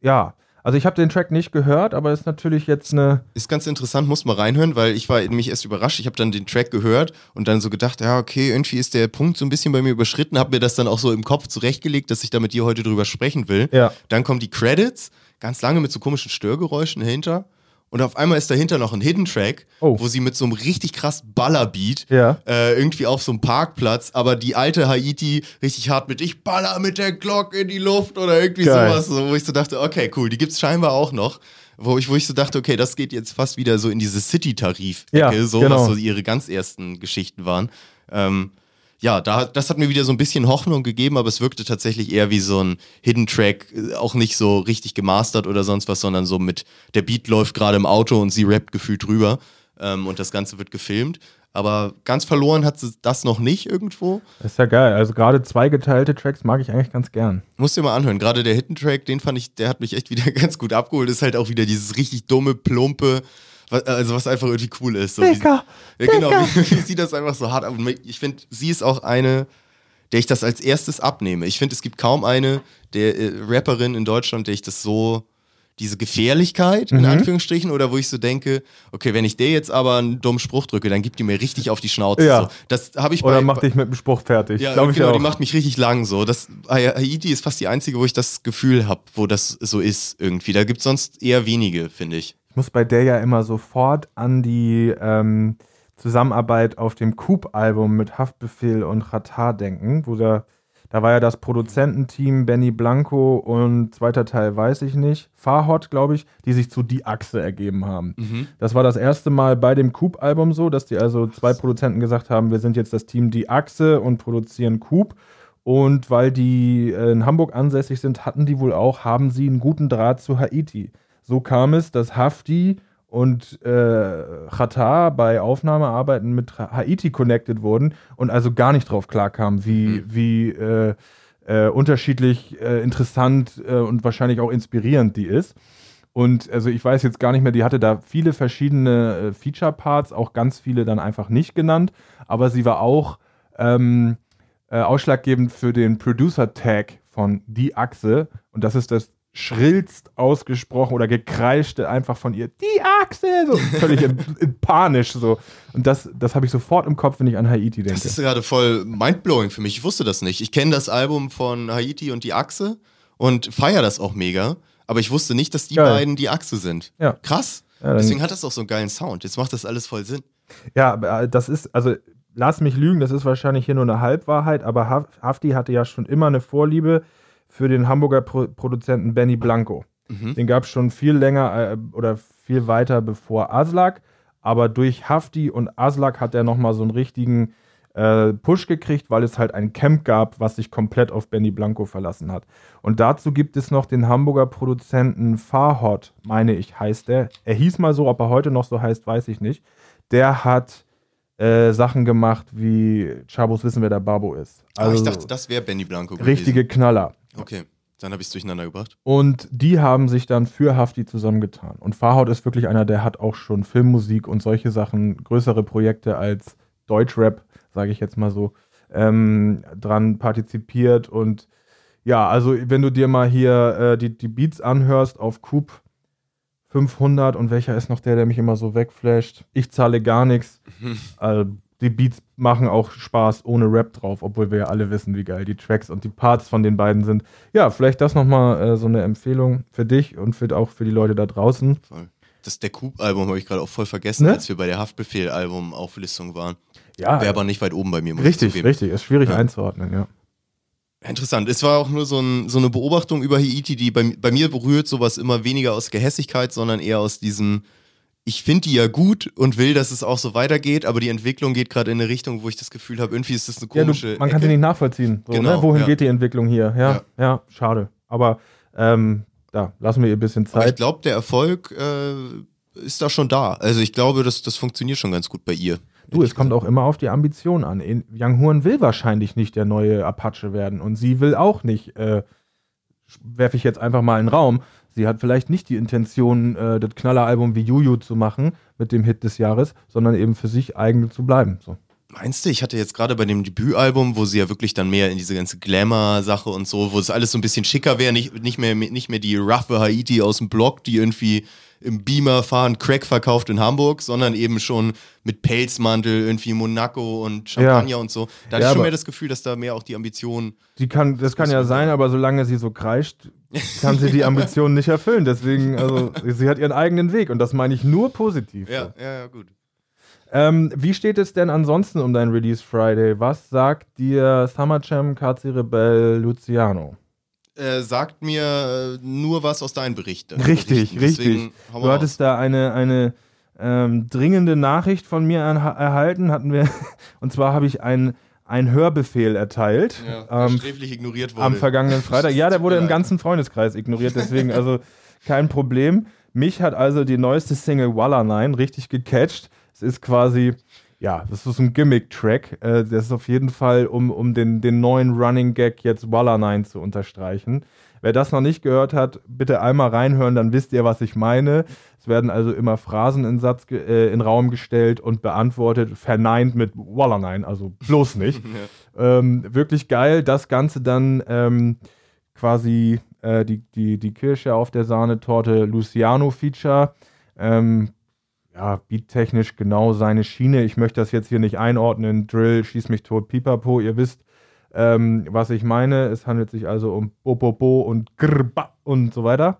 Ja. Also ich habe den Track nicht gehört, aber ist natürlich jetzt eine. Ist ganz interessant, muss mal reinhören, weil ich war mich erst überrascht. Ich habe dann den Track gehört und dann so gedacht, ja, okay, irgendwie ist der Punkt so ein bisschen bei mir überschritten, habe mir das dann auch so im Kopf zurechtgelegt, dass ich da mit dir heute drüber sprechen will. Ja. Dann kommen die Credits, ganz lange mit so komischen Störgeräuschen dahinter. Und auf einmal ist dahinter noch ein Hidden Track, Oh. wo sie mit so einem richtig krass Ballerbeat Ja. äh, irgendwie auf so einem Parkplatz, aber die alte Haiti richtig hart mit Ich baller mit der Glock in die Luft oder irgendwie Geil. sowas, so, wo ich so dachte, okay, cool, die gibt's scheinbar auch noch. Wo ich, wo ich so dachte, okay, das geht jetzt fast wieder so in diese City-Tarif-Ecke, Ja, so genau. was so ihre ganz ersten Geschichten waren. Ähm, ja, da, das hat mir wieder so ein bisschen Hoffnung gegeben, aber es wirkte tatsächlich eher wie so ein Hidden Track, äh, auch nicht so richtig gemastert oder sonst was, sondern so mit, der Beat läuft gerade im Auto und sie rappt gefühlt drüber ähm, und das Ganze wird gefilmt. Aber ganz verloren hat sie das noch nicht irgendwo. Das ist ja geil. Also gerade zwei geteilte Tracks mag ich eigentlich ganz gern. Musst dir mal anhören. Gerade der Hidden Track, den fand ich, der hat mich echt wieder <laughs> ganz gut abgeholt. Ist halt auch wieder dieses richtig dumme, plumpe, was, also was einfach irgendwie cool ist. So wie, Dicker, ja, genau, wie, <laughs> wie sie das einfach so hart ab. Ich finde, sie ist auch eine, der ich das als erstes abnehme. Ich finde, es gibt kaum eine der äh, Rapperin in Deutschland, der ich das so, diese Gefährlichkeit, in Mhm. Anführungsstrichen, oder wo ich so denke, okay, wenn ich der jetzt aber einen dummen Spruch drücke, dann gibt die mir richtig auf die Schnauze. Ja. So. Das habe ich Oder bei, mach dich mit dem Spruch fertig. ja, Glaub ich genau, auch. die macht mich richtig lang so. Das, Haiti ist fast die einzige, wo ich das Gefühl habe, wo das so ist irgendwie. Da gibt es sonst eher wenige, finde ich. Ich muss bei der ja immer sofort an die ähm, Zusammenarbeit auf dem Coop-Album mit Haftbefehl und Ratar denken, wo da, da war ja das Produzententeam Benny Blanco und zweiter Teil weiß ich nicht, Farhot, glaube ich, die sich zu Die Achse ergeben haben. Das war das erste Mal bei dem Coop-Album so, dass die also zwei Produzenten gesagt haben, wir sind jetzt das Team Die Achse und produzieren Coop. Und weil die äh, in Hamburg ansässig sind, hatten die wohl auch, haben sie einen guten Draht zu Haiti. So kam es, dass Hafti und äh, Qatar bei Aufnahmearbeiten mit Ha- Haiti connected wurden und also gar nicht drauf klarkamen, wie, wie äh, äh, unterschiedlich äh, interessant äh, und wahrscheinlich auch inspirierend die ist. Und also ich weiß jetzt gar nicht mehr, die hatte da viele verschiedene äh, Feature-Parts, auch ganz viele dann einfach nicht genannt, aber sie war auch ähm, äh, ausschlaggebend für den Producer-Tag von Die Achse. Und das ist das schrillst ausgesprochen oder gekreischte einfach von ihr, die Achse, so völlig in, <laughs> in panisch so. Und das, das habe ich sofort im Kopf, wenn ich an Haiti denke. Das ist gerade voll mindblowing für mich. Ich wusste das nicht. Ich kenne das Album von Haiti und die Achse und feiere das auch mega. Aber ich wusste nicht, dass die Geil. beiden die Achse sind. Ja. Krass. Ja, Deswegen hat das auch so einen geilen Sound. Jetzt macht das alles voll Sinn. Ja, aber äh, das ist, also lass mich lügen, das ist wahrscheinlich hier nur eine Halbwahrheit, aber Haf- Hafti hatte ja schon immer eine Vorliebe für den Hamburger Pro Produzenten Benny Blanco. Den gab es schon viel länger äh, oder viel weiter bevor Aslak, aber durch Hafti und Aslak hat er nochmal so einen richtigen äh, Push gekriegt, weil es halt ein Camp gab, was sich komplett auf Benny Blanco verlassen hat. Und dazu gibt es noch den Hamburger Produzenten Farhot, meine ich, heißt der. Er hieß mal so, ob er heute noch so heißt, weiß ich nicht. Der hat äh, Sachen gemacht wie Chabos wissen, wer der Babo ist. Aber Also ich dachte, das wäre Benny Blanco richtige Knaller. Okay, dann habe ich es durcheinander gebracht. Und die haben sich dann für Hafti zusammengetan. Und Farhaut ist wirklich einer, der hat auch schon Filmmusik und solche Sachen, größere Projekte als Deutschrap, sage ich jetzt mal so, ähm, dran partizipiert. Und ja, also wenn du dir mal hier äh, die, die Beats anhörst auf Coop 500 und welcher ist noch der, der mich immer so wegflasht? Ich zahle gar nichts. <laughs> Also, die Beats machen auch Spaß ohne Rap drauf, obwohl wir ja alle wissen, wie geil die Tracks und die Parts von den beiden sind. Ja, vielleicht das nochmal äh, so eine Empfehlung für dich und für, auch für die Leute da draußen. Voll. Das der Coop-Album habe ich gerade auch voll vergessen, Ne? als wir bei der Haftbefehl-Album-Auflistung waren. Ja, Wäre aber nicht weit oben bei mir. muss ich richtig, richtig. Ist schwierig Ja. einzuordnen, ja. Interessant. Es war auch nur so, ein, so eine Beobachtung über Haiti, die bei, bei mir berührt sowas immer weniger aus Gehässigkeit, sondern eher aus diesem, ich finde die ja gut und will, dass es auch so weitergeht, aber die Entwicklung geht gerade in eine Richtung, wo ich das Gefühl habe, irgendwie ist das eine ja du, komische. man kann sie nicht nachvollziehen. So, Genau, ne? Wohin ja. geht die Entwicklung hier? Ja, ja, schade. Aber ähm, da lassen wir ihr ein bisschen Aber ich Zeit. glaube, der Erfolg äh, ist da schon da. Also ich glaube, das, das funktioniert schon ganz gut bei ihr. Du, es kommt auch immer auf die Ambition an. Young Horn will wahrscheinlich nicht der neue Apache werden und sie will auch nicht, äh, werfe ich jetzt einfach mal in den Raum, sie hat vielleicht nicht die Intention, äh, das Knalleralbum wie Juju zu machen mit dem Hit des Jahres, sondern eben für sich eigen zu bleiben. So. Meinst du, ich hatte jetzt gerade bei dem Debütalbum, wo sie ja wirklich dann mehr in diese ganze Glamour-Sache und so, wo es alles so ein bisschen schicker wäre, nicht, nicht, mehr, nicht mehr die roughe Haiti aus dem Block, die irgendwie im Beamer fahren, Crack verkauft in Hamburg, sondern eben schon mit Pelzmantel, irgendwie Monaco und Champagner Ja. und so. Da hatte Ja, ich schon mehr das Gefühl, dass da mehr auch die Ambition. Die kann, das kann ja sein, aber solange sie so kreischt, kann sie die Ambitionen nicht erfüllen. Deswegen, also, sie hat ihren eigenen Weg und das meine ich nur positiv. Ja, ja, ja, gut. Ähm, wie steht es denn ansonsten um dein Release Friday? Was sagt dir Summer Jam, KC Rebell, Luciano? Äh, sagt mir äh, nur was aus deinen Berichten. Richtig, richtig. Du hattest da eine, eine ähm, dringende Nachricht von mir erhalten, hatten wir, <laughs> und zwar habe ich einen einen Hörbefehl erteilt. Ja, ähm, sträflich ignoriert wurde. am vergangenen Freitag. Ja, der <laughs> wurde im ganzen Freundeskreis ignoriert, deswegen <laughs> also kein Problem. Mich hat also die neueste Single Walla 9 richtig gecatcht. Es ist quasi, ja, das ist so ein Gimmick-Track. Äh, das ist auf jeden Fall, um, um den, den neuen Running Gag jetzt Walla 9 zu unterstreichen. Wer das noch nicht gehört hat, bitte einmal reinhören, dann wisst ihr, was ich meine. Es werden also immer Phrasen in, Satz ge- äh, in Raum gestellt und beantwortet, verneint mit Walla 9, also bloß <laughs> nicht. ähm, wirklich geil. Das Ganze dann ähm, quasi äh, die, die, die Kirsche auf der Sahnetorte Luciano-Feature. Ähm, ja, beattechnisch genau seine Schiene. Ich möchte das jetzt hier nicht einordnen. Drill, schieß mich tot, pipapo. Ihr wisst, ähm, was ich meine. Es handelt sich also um Bopopo und Grba und so weiter.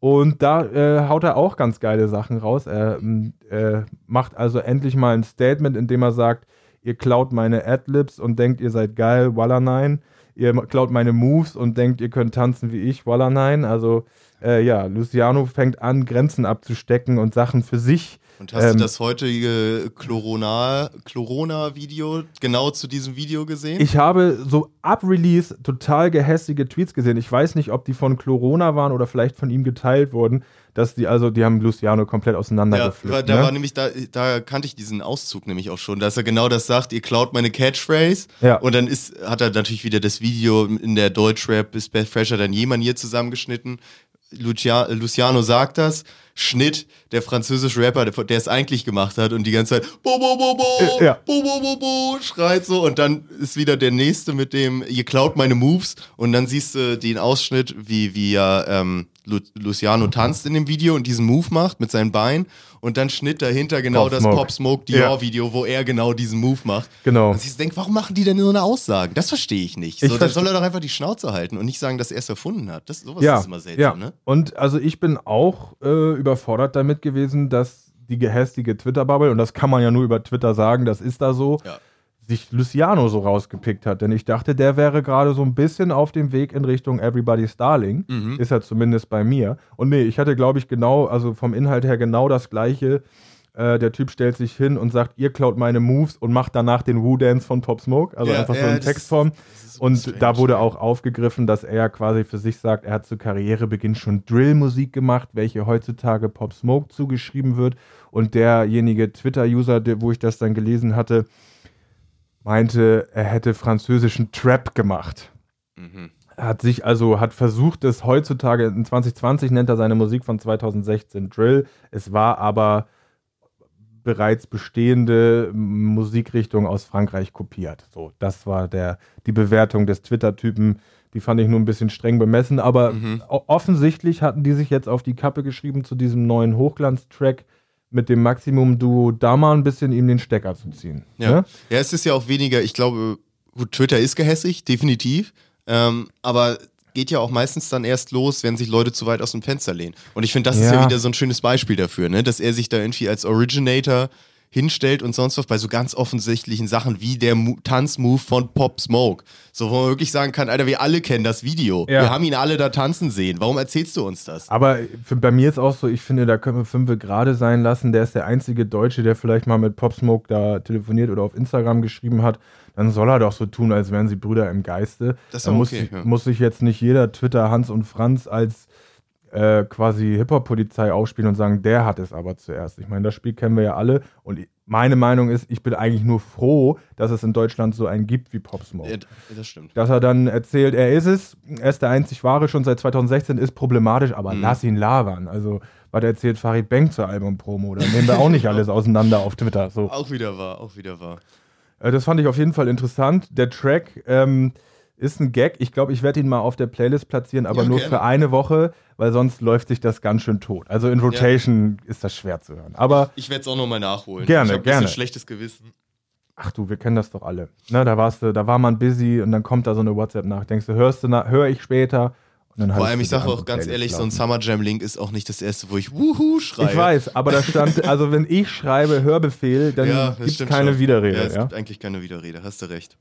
Und da äh, haut er auch ganz geile Sachen raus. Er ähm, äh, macht also endlich mal ein Statement, in dem er sagt, ihr klaut meine Adlibs und denkt, ihr seid geil, walla nein. Ihr klaut meine Moves und denkt, ihr könnt tanzen wie ich, walla nein. Also äh, ja, Luciano fängt an, Grenzen abzustecken und Sachen für sich. Und hast Ähm, du das heutige Chlorona- Chlorona-Video genau zu diesem Video gesehen? Ich habe so ab Release total gehässige Tweets gesehen. Ich weiß nicht, ob die von Chlorona waren oder vielleicht von ihm geteilt wurden, dass die also, die haben Luciano komplett ja, auseinandergepflückt. da ne? war nämlich, da, da kannte ich diesen Auszug nämlich auch schon, dass er genau das sagt, ihr klaut meine Catchphrase Ja. und dann ist, hat er natürlich wieder das Video in der Deutschrap bis Beth Fresher dann jemand hier zusammengeschnitten. Lucia, Luciano sagt das, Schnitt, der französische Rapper, der, es eigentlich gemacht hat und die ganze Zeit bo, bo, bo, bo, Äh, ja. bo, bo, bo, bo, schreit so und dann ist wieder der nächste mit dem, ihr klaut meine Moves und dann siehst du den Ausschnitt, wie, wie ja ähm, Lu Luciano tanzt in dem Video und diesen Move macht mit seinen Beinen und dann Schnitt dahinter genau Pop das Smoke. Pop Smoke Dior Video, wo er genau diesen Move macht. Genau. Und ich denke, warum machen die denn so eine Aussagen? Das verstehe ich nicht. Ich So, dann soll er doch einfach die Schnauze halten und nicht sagen, dass er es erfunden hat. Das, sowas ja, ist immer seltsam, ja. ne? Und also ich bin auch äh, überfordert damit gewesen, dass die gehässige Twitter-Bubble, und das kann man ja nur über Twitter sagen, das ist da so, Ja. Sich Luciano so rausgepickt hat. Denn ich dachte, der wäre gerade so ein bisschen auf dem Weg in Richtung Everybody's Darling. Mhm. Ist er zumindest bei mir. Und nee, ich hatte, glaube ich, genau, also vom Inhalt her genau das gleiche. Äh, der Typ stellt sich hin und sagt, ihr klaut meine Moves und macht danach den Woo-Dance von Pop Smoke. Also Ja, einfach so ja, in das Textform. ist- Und strange, da wurde ja. auch aufgegriffen, dass er quasi für sich sagt, er hat zu Karrierebeginn schon Drill-Musik gemacht, welche heutzutage Pop Smoke zugeschrieben wird. Und derjenige Twitter-User, wo ich das dann gelesen hatte, meinte, er hätte französischen Trap gemacht. Mhm. Hat sich also, hat versucht, es heutzutage, in 2020 nennt er seine Musik von 2016 Drill. Es war aber bereits bestehende Musikrichtung aus Frankreich kopiert. So, das war der, die Bewertung des Twitter-Typen. Die fand ich nur ein bisschen streng bemessen, aber Mhm. offensichtlich hatten die sich jetzt auf die Kappe geschrieben, zu diesem neuen Hochglanz-Track mit dem Maximum-Duo da mal ein bisschen ihm den Stecker zu ziehen. Ja. Ne? ja, es ist ja auch weniger, ich glaube, gut, Twitter ist gehässig, definitiv. Ähm, aber geht ja auch meistens dann erst los, wenn sich Leute zu weit aus dem Fenster lehnen. Und ich finde, das ist Ja. ja wieder so ein schönes Beispiel dafür, ne? dass er sich da irgendwie als Originator hinstellt und sonst was bei so ganz offensichtlichen Sachen wie der Mo Tanzmove von Pop Smoke. So, wo man wirklich sagen kann, Alter, wir alle kennen das Video. Ja. Wir haben ihn alle da tanzen sehen. Warum erzählst du uns das? Aber für, bei mir ist auch so, ich finde, da können wir fünf gerade sein lassen. Der ist der einzige Deutsche, der vielleicht mal mit Pop Smoke da telefoniert oder auf Instagram geschrieben hat. Dann soll er doch so tun, als wären sie Brüder im Geiste. Das ist muss, okay, sich- ja. muss sich jetzt nicht jeder Twitter Hans und Franz als äh, quasi Hip-Hop-Polizei aufspielen und sagen, der hat es aber zuerst. Ich meine, das Spiel kennen wir ja alle und meine Meinung ist, ich bin eigentlich nur froh, dass es in Deutschland so einen gibt wie Pop Smoke. Ja, das stimmt. Dass er dann erzählt, er ist es, er ist der einzig wahre, schon seit 2016, ist problematisch, aber Mhm. lass ihn labern. Also, was erzählt Farid Bang zur Album-Promo? Da nehmen wir auch nicht <laughs> alles auseinander auf Twitter. So. Auch wieder wahr, auch wieder wahr. Äh, Das fand ich auf jeden Fall interessant. Der Track ähm, ist ein Gag. Ich glaube, ich werde ihn mal auf der Playlist platzieren, aber Ja, nur gerne. für eine Woche, weil sonst läuft sich das ganz schön tot. Also in Rotation ist das schwer zu hören. Aber Ich werde es auch nochmal nachholen. Gerne, ich hab ein gerne. bisschen schlechtes Gewissen. ach du, wir kennen das doch alle. Ne, da warst du, da war man busy und dann kommt da so eine WhatsApp nach. Denkst du, hörst du, höre ich später? Und dann Vor allem, ich sage auch ganz Playlist ehrlich, so ein laufen. Summer Jam Link ist auch nicht das erste, wo ich Wuhu schreie. Ich weiß, aber da stand, also wenn ich schreibe Hörbefehl, dann ja, gibt es keine schon. Widerrede. Ja, es Ja, gibt eigentlich keine Widerrede. Hast du recht.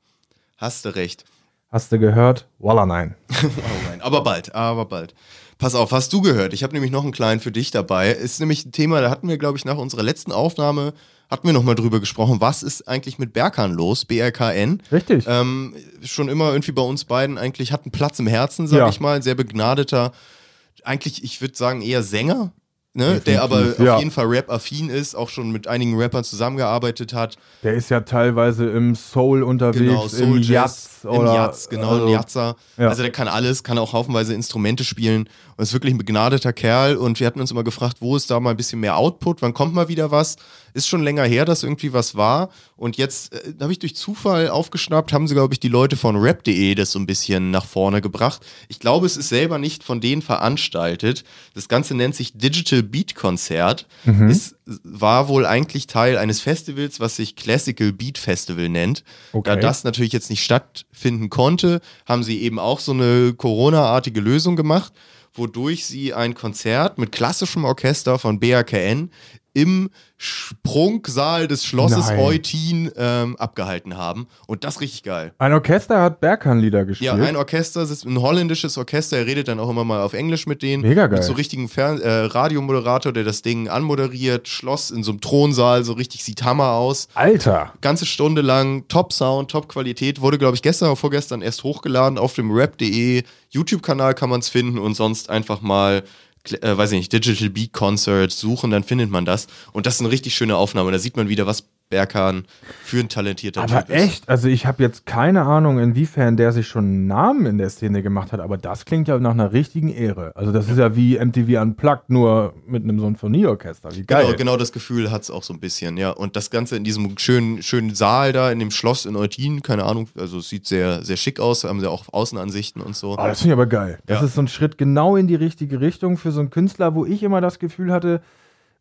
Hast du recht. Hast du gehört? Walla nein. <laughs> Oh nein. Aber bald, aber bald. Pass auf, hast du gehört? Ich habe nämlich noch einen kleinen für dich dabei. Ist nämlich ein Thema, da hatten wir, glaube ich, nach unserer letzten Aufnahme, hatten wir nochmal drüber gesprochen. Was ist eigentlich mit Berkan los? BRKN. Richtig. Ähm, schon immer irgendwie bei uns beiden eigentlich hat einen Platz im Herzen, sag Ja. ich mal. Ein sehr begnadeter, eigentlich, ich würde sagen, eher Sänger. Ne, der aber Definitiv, auf ja. jeden Fall Rap-affin ist, auch schon mit einigen Rappern zusammengearbeitet hat. Der ist ja teilweise im Soul unterwegs, Genau, im Soul Jazz Jazz, oder im Jazz, genau, also, ein Jazzer. ja. Also der kann alles, kann auch haufenweise Instrumente spielen und ist wirklich ein begnadeter Kerl und wir hatten uns immer gefragt, wo ist da mal ein bisschen mehr Output, wann kommt mal wieder was? Ist schon länger her, dass irgendwie was war und jetzt äh, habe ich durch Zufall aufgeschnappt, haben sie glaube ich die Leute von rap.de das so ein bisschen nach vorne gebracht. Ich glaube, es ist selber nicht von denen veranstaltet. Das Ganze nennt sich Digital Beat Konzert. Mhm. Es war wohl eigentlich Teil eines Festivals, was sich Classical Beat Festival nennt. Da Okay. das natürlich jetzt nicht stattfinden konnte, haben sie eben auch so eine Corona-artige Lösung gemacht, wodurch sie ein Konzert mit klassischem Orchester von BRKN im Sprungsaal des Schlosses Nein. Eutin ähm, abgehalten haben. Und das richtig geil. Ein Orchester hat Berkan-Lieder gespielt. Ja, ein Orchester, es ist ein holländisches Orchester, er redet dann auch immer mal auf Englisch mit denen. Mega geil. Mit so richtigen Fern äh, Radiomoderator, der das Ding anmoderiert, Schloss in so einem Thronsaal, so richtig sieht Hammer aus. Alter. Ganze Stunde lang, Top Sound, Top Qualität, wurde glaube ich gestern oder vorgestern erst hochgeladen auf dem rap.de YouTube-Kanal kann man es finden und sonst einfach mal, äh, weiß ich nicht, Digital Beat Concert suchen, dann findet man das. Und das ist eine richtig schöne Aufnahme, da sieht man wieder, was Berkan für ein talentierter Aber Typ ist. echt, also ich habe jetzt keine Ahnung, inwiefern der sich schon einen Namen in der Szene gemacht hat, aber das klingt ja nach einer richtigen Ehre. Also das ist ja wie MTV Unplugged, nur mit einem Sinfonieorchester. Wie geil. Genau, genau das Gefühl hat es auch so ein bisschen, ja. Und das Ganze in diesem schönen, schönen Saal da, in dem Schloss in Eutin, keine Ahnung, also es sieht sehr, sehr schick aus, haben sie auch Außenansichten und so. Oh, das finde ich aber geil. Das Ja. ist so ein Schritt genau in die richtige Richtung für so einen Künstler, wo ich immer das Gefühl hatte,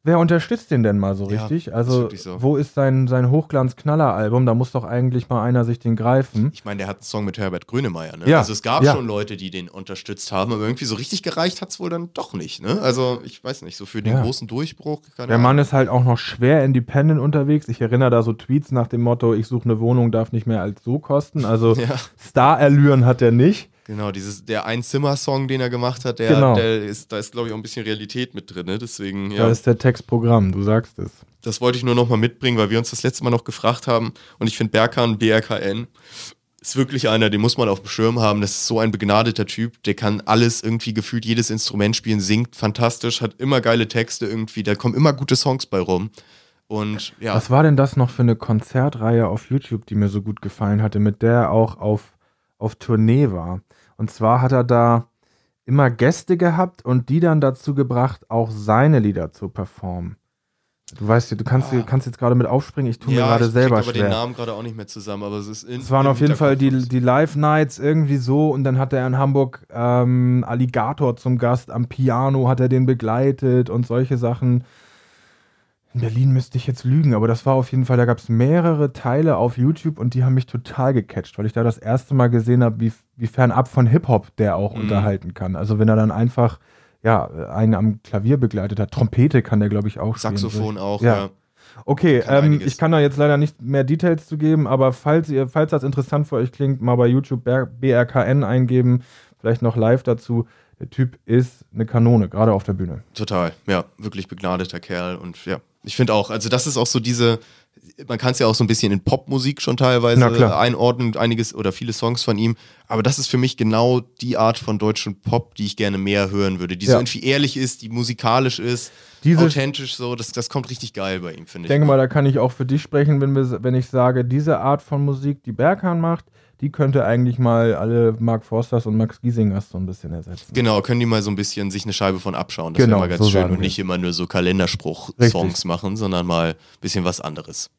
wer unterstützt den denn mal so Ja, richtig? ist Also, so. wo ist sein, sein Hochglanz-Knaller-Album? Da muss doch eigentlich mal einer sich den greifen. Ich meine, der hat einen Song mit Herbert Grönemeyer, ne? Ja, Also es gab ja. schon Leute, die den unterstützt haben, aber irgendwie so richtig gereicht hat es wohl dann doch nicht, ne? Also ich weiß nicht, so für den Ja. großen Durchbruch. Der Mann ist halt auch noch schwer independent unterwegs. Ich erinnere da so Tweets nach dem Motto, ich suche eine Wohnung, darf nicht mehr als so kosten. Also <laughs> Ja. Star-Allüren hat er nicht. Genau, dieses, der Ein-Zimmer-Song, den er gemacht hat, der, Genau. der ist, da ist, glaube ich, auch ein bisschen Realität mit drin, ne? Deswegen, Da ja. ist der Textprogramm, du sagst es. Das wollte ich nur noch mal mitbringen, weil wir uns das letzte Mal noch gefragt haben. Und ich finde, Berkan, BRKN, ist wirklich einer, den muss man auf dem Schirm haben. Das ist so ein begnadeter Typ. Der kann alles irgendwie gefühlt, jedes Instrument spielen, singt fantastisch, hat immer geile Texte irgendwie. Da kommen immer gute Songs bei rum. Und ja, Was war denn das noch für eine Konzertreihe auf YouTube, die mir so gut gefallen hatte, mit der er auch auf, auf Tournee war? Und zwar hat er da immer Gäste gehabt und die dann dazu gebracht, auch seine Lieder zu performen. Du weißt, du kannst, du kannst jetzt gerade mit aufspringen, ich tue mir ja, gerade ich selber krieg aber den schwer. Namen gerade auch nicht mehr zusammen, aber es ist in, Es waren auf jeden Fall die, die Live-Nights irgendwie so und dann hat er in Hamburg ähm, Alligator zum Gast, am Piano hat er den begleitet und solche Sachen. In Berlin müsste ich jetzt lügen, aber das war auf jeden Fall, da gab es mehrere Teile auf YouTube und die haben mich total gecatcht, weil ich da das erste Mal gesehen habe, wie, wie fernab von Hip-Hop der auch Mhm. unterhalten kann. Also wenn er dann einfach, ja, einen am Klavier begleitet hat. Trompete kann der, glaube ich, auch spielen. Saxophon auch, Ja. ja. Okay, Kann ähm, ich kann da jetzt leider nicht mehr Details zu geben, aber falls ihr, falls das interessant für euch klingt, mal bei YouTube BR BRKN eingeben, vielleicht noch live dazu. Der Typ ist eine Kanone, gerade auf der Bühne. Total, ja, wirklich begnadeter Kerl und ja, ich finde auch, also das ist auch so diese, man kann es ja auch so ein bisschen in Popmusik schon teilweise einordnen, einiges oder viele Songs von ihm. Aber das ist für mich genau die Art von deutschem Pop, die ich gerne mehr hören würde. Die ja. so irgendwie ehrlich ist, die musikalisch ist, Diese, authentisch so. Das, das kommt richtig geil bei ihm, finde ich. Ich denke mal, da kann ich auch für dich sprechen, wenn, wir, wenn ich sage, diese Art von Musik, die Berghahn macht, die könnte eigentlich mal alle Mark Forsters und Max Giesingers so ein bisschen ersetzen. Genau, können die mal so ein bisschen sich eine Scheibe von abschauen. Das genau, wäre mal ganz so schön und nicht immer nur so Kalenderspruch-Songs machen, sondern mal ein bisschen was anderes.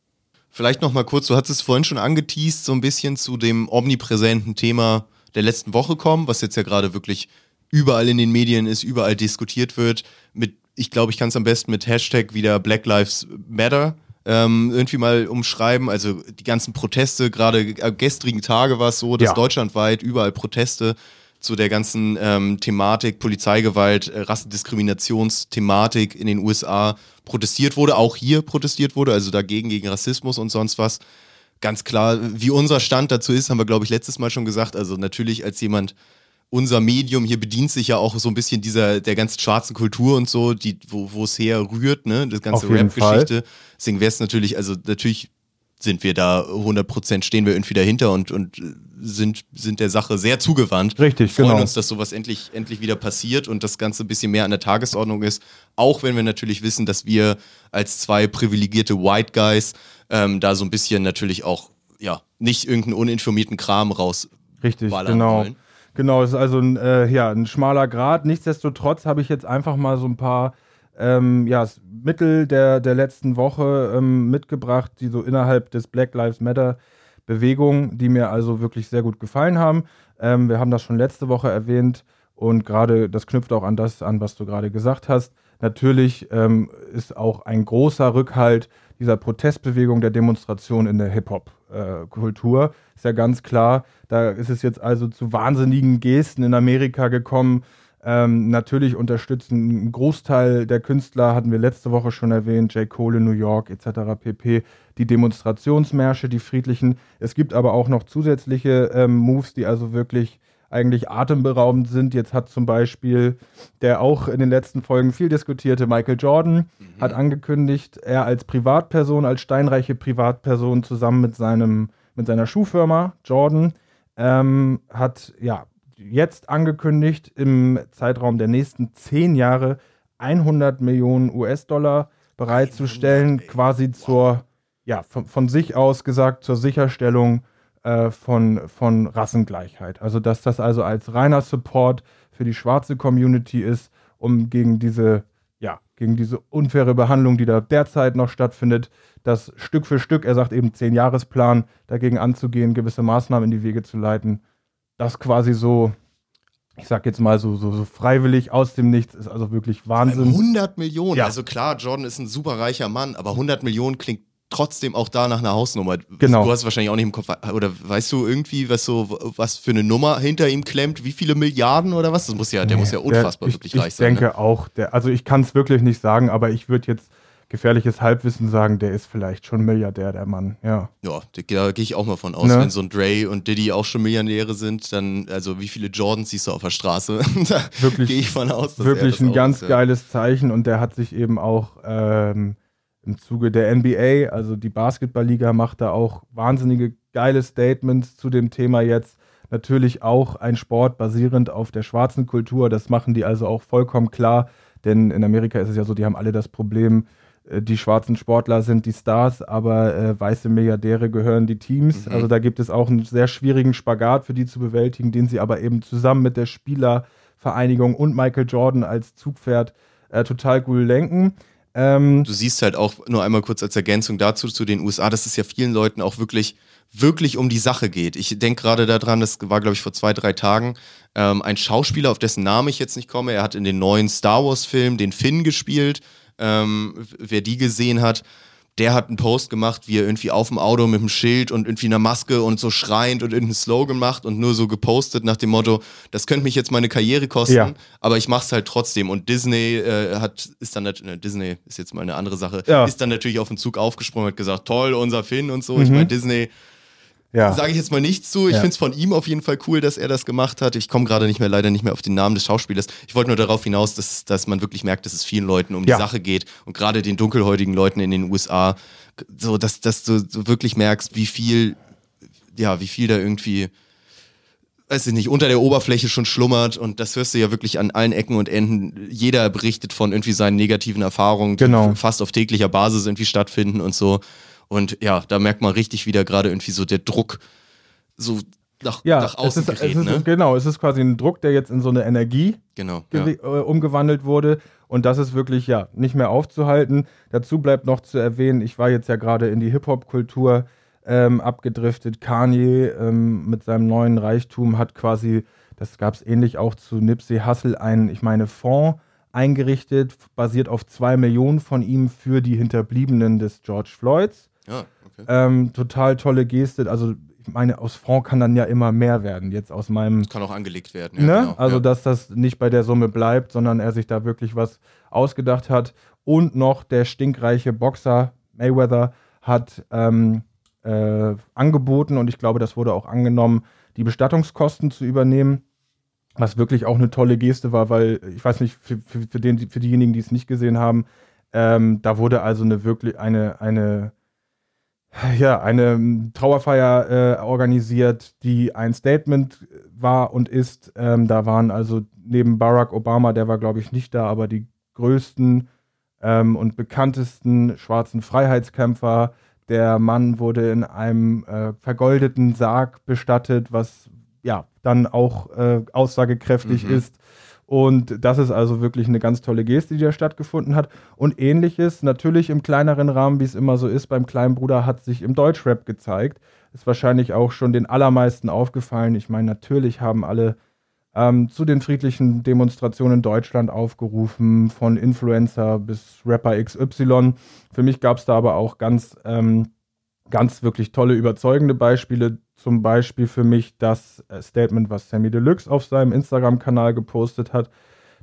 Vielleicht noch mal kurz, du hattest es vorhin schon angeteased, so ein bisschen zu dem omnipräsenten Thema der letzten Woche kommen, was jetzt ja gerade wirklich überall in den Medien ist, überall diskutiert wird. Mit, ich glaube, ich kann es am besten mit Hashtag wieder Black Lives Matter ähm, irgendwie mal umschreiben. Also die ganzen Proteste, gerade am gestrigen Tage war es so, dass ja. deutschlandweit überall Proteste zu der ganzen ähm, Thematik Polizeigewalt, äh, Rassendiskriminationsthematik in den USA protestiert wurde, auch hier protestiert wurde, also dagegen gegen Rassismus und sonst was. Ganz klar, wie unser Stand dazu ist, haben wir, glaube ich, letztes Mal schon gesagt. Also natürlich als jemand, unser Medium hier bedient sich ja auch so ein bisschen dieser der ganzen schwarzen Kultur und so, die, wo es her rührt, ne? Das ganze Rap-Geschichte. Deswegen wäre es natürlich, also natürlich sind wir da 100% stehen wir irgendwie dahinter und, und sind, sind der Sache sehr zugewandt. Richtig, Freuen genau. uns, dass sowas endlich, endlich wieder passiert und das Ganze ein bisschen mehr an der Tagesordnung ist. Auch wenn wir natürlich wissen, dass wir als zwei privilegierte White Guys ähm, da so ein bisschen natürlich auch, ja, nicht irgendeinen uninformierten Kram raus Richtig, genau. Wollen. Genau, es ist also ein, äh, ja, ein schmaler Grad. Nichtsdestotrotz habe ich jetzt einfach mal so ein paar ähm, ja, Mittel der, der letzten Woche ähm, mitgebracht, die so innerhalb des Black Lives Matter Bewegung, die mir also wirklich sehr gut gefallen haben. Ähm, wir haben das schon letzte Woche erwähnt und gerade das knüpft auch an das an, was du gerade gesagt hast. Natürlich ähm, ist auch ein großer Rückhalt dieser Protestbewegung der Demonstration in der Hip-Hop-Kultur. Äh, ist ja ganz klar. Da ist es jetzt also zu wahnsinnigen Gesten in Amerika gekommen. Ähm, natürlich unterstützen ein Großteil der Künstler, hatten wir letzte Woche schon erwähnt, J. Cole in New York etc. pp. Die Demonstrationsmärsche, die friedlichen. Es gibt aber auch noch zusätzliche ähm, Moves, die also wirklich eigentlich atemberaubend sind. Jetzt hat zum Beispiel der auch in den letzten Folgen viel diskutierte Michael Jordan mhm. hat angekündigt, er als Privatperson, als steinreiche Privatperson zusammen mit seinem mit seiner Schuhfirma Jordan ähm, hat ja jetzt angekündigt, im Zeitraum der nächsten zehn Jahre 100 Millionen US-Dollar bereitzustellen, quasi zur, ja, von, von, sich aus gesagt, zur Sicherstellung äh, von, von Rassengleichheit. Also, dass das also als reiner Support für die schwarze Community ist, um gegen diese ja, gegen diese unfaire Behandlung, die da derzeit noch stattfindet, das Stück für Stück, er sagt eben zehn Jahresplan, dagegen anzugehen, gewisse Maßnahmen in die Wege zu leiten. Das quasi so, ich sag jetzt mal so, so, so freiwillig aus dem Nichts, ist also wirklich Wahnsinn. 100 Millionen, ja. also klar, Jordan ist ein super reicher Mann, aber 100 Millionen klingt trotzdem auch da nach einer Hausnummer. Genau. Du hast wahrscheinlich auch nicht im Kopf, oder weißt du irgendwie, was so, was für eine Nummer hinter ihm klemmt, wie viele Milliarden oder was? Das muss ja, der nee, muss ja unfassbar der, wirklich ich, reich sein. Ich denke ne? auch, der, also ich kann es wirklich nicht sagen, aber ich würde jetzt gefährliches Halbwissen sagen, der ist vielleicht schon Milliardär, der Mann, ja. Ja, da gehe ich auch mal von aus, ne? wenn so ein Dre und Diddy auch schon Millionäre sind, dann, also wie viele Jordans siehst du auf der Straße? <laughs> da gehe ich von aus. Dass wirklich ein ganz ist, geiles Zeichen und der hat sich eben auch ähm, im Zuge der NBA, also die Basketballliga, macht da auch wahnsinnige geile Statements zu dem Thema jetzt. Natürlich auch ein Sport basierend auf der schwarzen Kultur. Das machen die also auch vollkommen klar. Denn in Amerika ist es ja so, die haben alle das Problem, äh, die schwarzen Sportler sind die Stars, aber äh, weiße Milliardäre gehören die Teams. Mhm. Also da gibt es auch einen sehr schwierigen Spagat für die zu bewältigen, den sie aber eben zusammen mit der Spielervereinigung und Michael Jordan als Zugpferd äh, total cool lenken. Ähm, du siehst halt auch nur einmal kurz als Ergänzung dazu zu den USA, dass es ja vielen Leuten auch wirklich, wirklich um die Sache geht. Ich denke gerade daran, das war, glaube ich, vor zwei, drei Tagen, ähm, ein Schauspieler, auf dessen Namen ich jetzt nicht komme. Er hat in den neuen Star Wars-Film den Finn gespielt. Ähm, wer die gesehen hat, der hat einen Post gemacht, wie er irgendwie auf dem Auto mit einem Schild und irgendwie einer Maske und so schreiend und irgendeinen Slogan macht und nur so gepostet nach dem Motto, das könnte mich jetzt meine Karriere kosten, ja. aber ich mach's halt trotzdem. Und Disney äh, hat, ist dann, ne, Disney ist jetzt mal eine andere Sache, ja. ist dann natürlich auf den Zug aufgesprungen und hat gesagt, toll, unser Finn und so. Mhm. Ich meine, Disney Ja. sage ich jetzt mal nichts zu. Ich Ja. finde es von ihm auf jeden Fall cool, dass er das gemacht hat. Ich komme gerade nicht mehr, leider nicht mehr auf den Namen des Schauspielers. Ich wollte nur darauf hinaus, dass, dass man wirklich merkt, dass es vielen Leuten um Ja. die Sache geht und gerade den dunkelhäutigen Leuten in den USA, so dass, dass du so wirklich merkst, wie viel, ja, wie viel da irgendwie weiß ich nicht, unter der Oberfläche schon schlummert und das hörst du ja wirklich an allen Ecken und Enden. Jeder berichtet von irgendwie seinen negativen Erfahrungen, die Genau. fast auf täglicher Basis irgendwie stattfinden und so. Und ja, da merkt man richtig wieder gerade irgendwie so der Druck so nach, Ja, nach außen es ist, gerät, es ist, ne? genau, es ist quasi ein Druck, der jetzt in so eine Energie Genau. Ja. äh, umgewandelt wurde. Und das ist wirklich ja nicht mehr aufzuhalten. Dazu bleibt noch zu erwähnen, ich war jetzt ja gerade in die Hip-Hop-Kultur ähm, abgedriftet. Kanye ähm, mit seinem neuen Reichtum hat quasi, das gab es ähnlich auch zu Nipsey Hussle, einen, ich meine, Fonds eingerichtet, basiert auf zwei Millionen von ihm für die Hinterbliebenen des George Floyds. Ja, okay. Ähm, total tolle Geste. Also ich meine, aus Fonds kann dann ja immer mehr werden. Jetzt aus meinem Kann auch angelegt werden. Ja, ne? genau. Also, ja. dass das nicht bei der Summe bleibt, sondern er sich da wirklich was ausgedacht hat. Und noch der stinkreiche Boxer Mayweather hat ähm, äh, angeboten, und ich glaube, das wurde auch angenommen, die Bestattungskosten zu übernehmen. Was wirklich auch eine tolle Geste war, weil ich weiß nicht, für, für, für, den, für diejenigen, die es nicht gesehen haben, ähm, da wurde also eine wirklich eine, eine ja, eine ähm, Trauerfeier äh, organisiert, die ein Statement war und ist. Ähm, da waren also neben Barack Obama, der war glaube ich nicht da, aber die größten ähm, und bekanntesten schwarzen Freiheitskämpfer. Der Mann wurde in einem äh, vergoldeten Sarg bestattet, was ja dann auch äh, aussagekräftig Mhm. ist. Und das ist also wirklich eine ganz tolle Geste, die da stattgefunden hat. Und ähnliches, natürlich im kleineren Rahmen, wie es immer so ist, beim kleinen Bruder hat sich im Deutschrap gezeigt. Ist wahrscheinlich auch schon den allermeisten aufgefallen. Ich meine, natürlich haben alle ähm, zu den friedlichen Demonstrationen in Deutschland aufgerufen, von Influencer bis Rapper XY. Für mich gab es da aber auch ganz, ähm, ganz wirklich tolle, überzeugende Beispiele. Zum Beispiel für mich das äh, Statement, was Sammy Deluxe auf seinem Instagram-Kanal gepostet hat.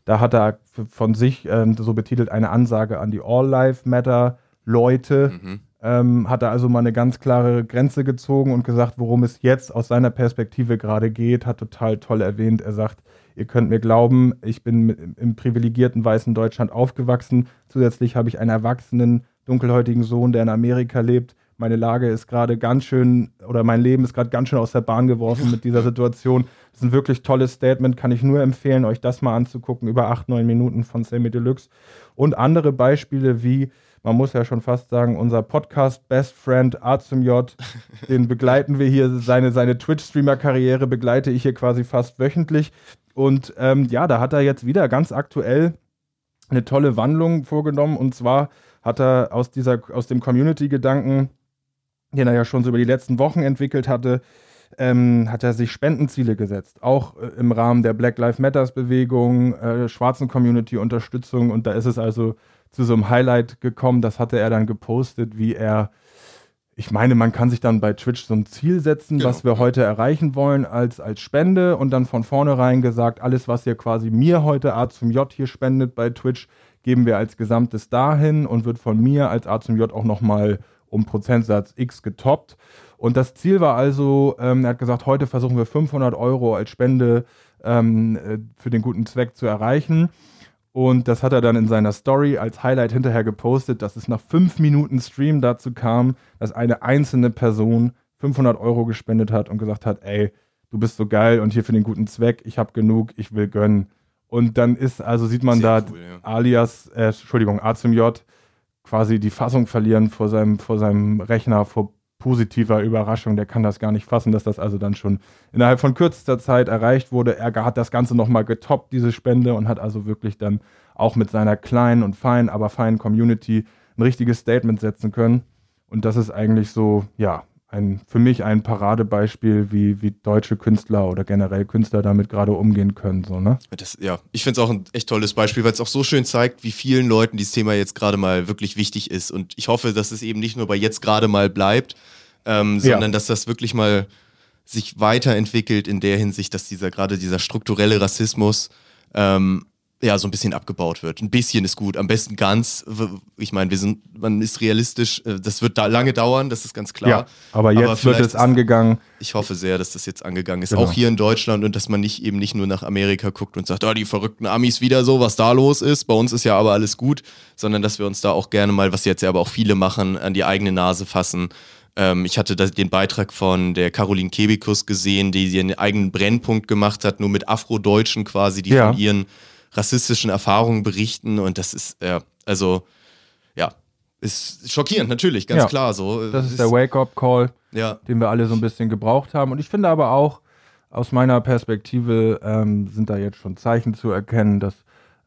Da hat er von sich ähm, so betitelt eine Ansage an die All Life Matter Leute. Mhm. Ähm, hat er also mal eine ganz klare Grenze gezogen und gesagt, worum es jetzt aus seiner Perspektive gerade geht, hat total toll erwähnt. Er sagt, ihr könnt mir glauben, ich bin im privilegierten weißen Deutschland aufgewachsen. Zusätzlich habe ich einen erwachsenen, dunkelhäutigen Sohn, der in Amerika lebt. Meine Lage ist gerade ganz schön, oder mein Leben ist gerade ganz schön aus der Bahn geworfen mit dieser Situation. Das ist ein wirklich tolles Statement, kann ich nur empfehlen, euch das mal anzugucken, über acht, neun Minuten von Sammy Deluxe. Und andere Beispiele wie, man muss ja schon fast sagen, unser Podcast Best Friend A zum J, den begleiten wir hier, seine, seine Twitch-Streamer-Karriere begleite ich hier quasi fast wöchentlich. Und ähm, ja, da hat er jetzt wieder ganz aktuell eine tolle Wandlung vorgenommen. Und zwar hat er aus, dieser, aus dem Community-Gedanken, den er ja schon so über die letzten Wochen entwickelt hatte, ähm, hat er sich Spendenziele gesetzt. Auch äh, im Rahmen der Black Lives Matters-Bewegung, äh, schwarzen Community-Unterstützung. Und da ist es also zu so einem Highlight gekommen. Das hatte er dann gepostet, wie er ich meine, man kann sich dann bei Twitch so ein Ziel setzen, Genau, was wir heute erreichen wollen als, als Spende und dann von vornherein gesagt, alles, was ihr quasi mir heute A zum J hier spendet bei Twitch, geben wir als Gesamtes dahin und wird von mir als A zum J auch nochmal um Prozentsatz X getoppt. Und das Ziel war also, ähm, er hat gesagt, heute versuchen wir 500 Euro als Spende ähm, äh, für den guten Zweck zu erreichen. Und das hat er dann in seiner Story als Highlight hinterher gepostet, dass es nach fünf Minuten Stream dazu kam, dass eine einzelne Person 500 Euro gespendet hat und gesagt hat, ey, du bist so geil und hier für den guten Zweck, ich habe genug, ich will gönnen. Und dann ist, also sieht man Sehr da cool, ja. alias, äh, Entschuldigung, A zum J, quasi die Fassung verlieren vor seinem, vor seinem Rechner, vor positiver Überraschung. Der kann das gar nicht fassen, dass das also dann schon innerhalb von kürzester Zeit erreicht wurde. Er hat das Ganze nochmal getoppt, diese Spende, und hat also wirklich dann auch mit seiner kleinen und feinen, aber feinen Community ein richtiges Statement setzen können. Und das ist eigentlich so, ja, ein, für mich ein Paradebeispiel, wie, wie deutsche Künstler oder generell Künstler damit gerade umgehen können. So, ne? Das, ja, ich finde es auch ein echt tolles Beispiel, weil es auch so schön zeigt, wie vielen Leuten dieses Thema jetzt gerade mal wirklich wichtig ist. Und ich hoffe, dass es eben nicht nur bei jetzt gerade mal bleibt, ähm, Ja. sondern dass das wirklich mal sich weiterentwickelt in der Hinsicht, dass dieser gerade dieser strukturelle Rassismus ähm, ja, so ein bisschen abgebaut wird. Ein bisschen ist gut, am besten ganz. Ich meine, wir sind, man ist realistisch, äh, das wird da lange dauern, das ist ganz klar. Ja, aber jetzt aber wird es angegangen. Ich hoffe sehr, dass das jetzt angegangen ist, genau. auch hier in Deutschland und dass man nicht eben nicht nur nach Amerika guckt und sagt, oh, die verrückten Amis wieder so, was da los ist. Bei uns ist ja aber alles gut, sondern dass wir uns da auch gerne mal, was jetzt ja aber auch viele machen, an die eigene Nase fassen ähm, ich hatte den Beitrag von der Caroline Kebikus gesehen, die ihren eigenen Brennpunkt gemacht hat, nur mit Afrodeutschen quasi, die ja. von ihren rassistischen Erfahrungen berichten und das ist, ja, also, ja, ist schockierend, natürlich, ganz ja, klar so. Das ist, ist der Wake-up-Call, ja. den wir alle so ein bisschen gebraucht haben. Und ich finde aber auch, aus meiner Perspektive ähm, sind da jetzt schon Zeichen zu erkennen, dass,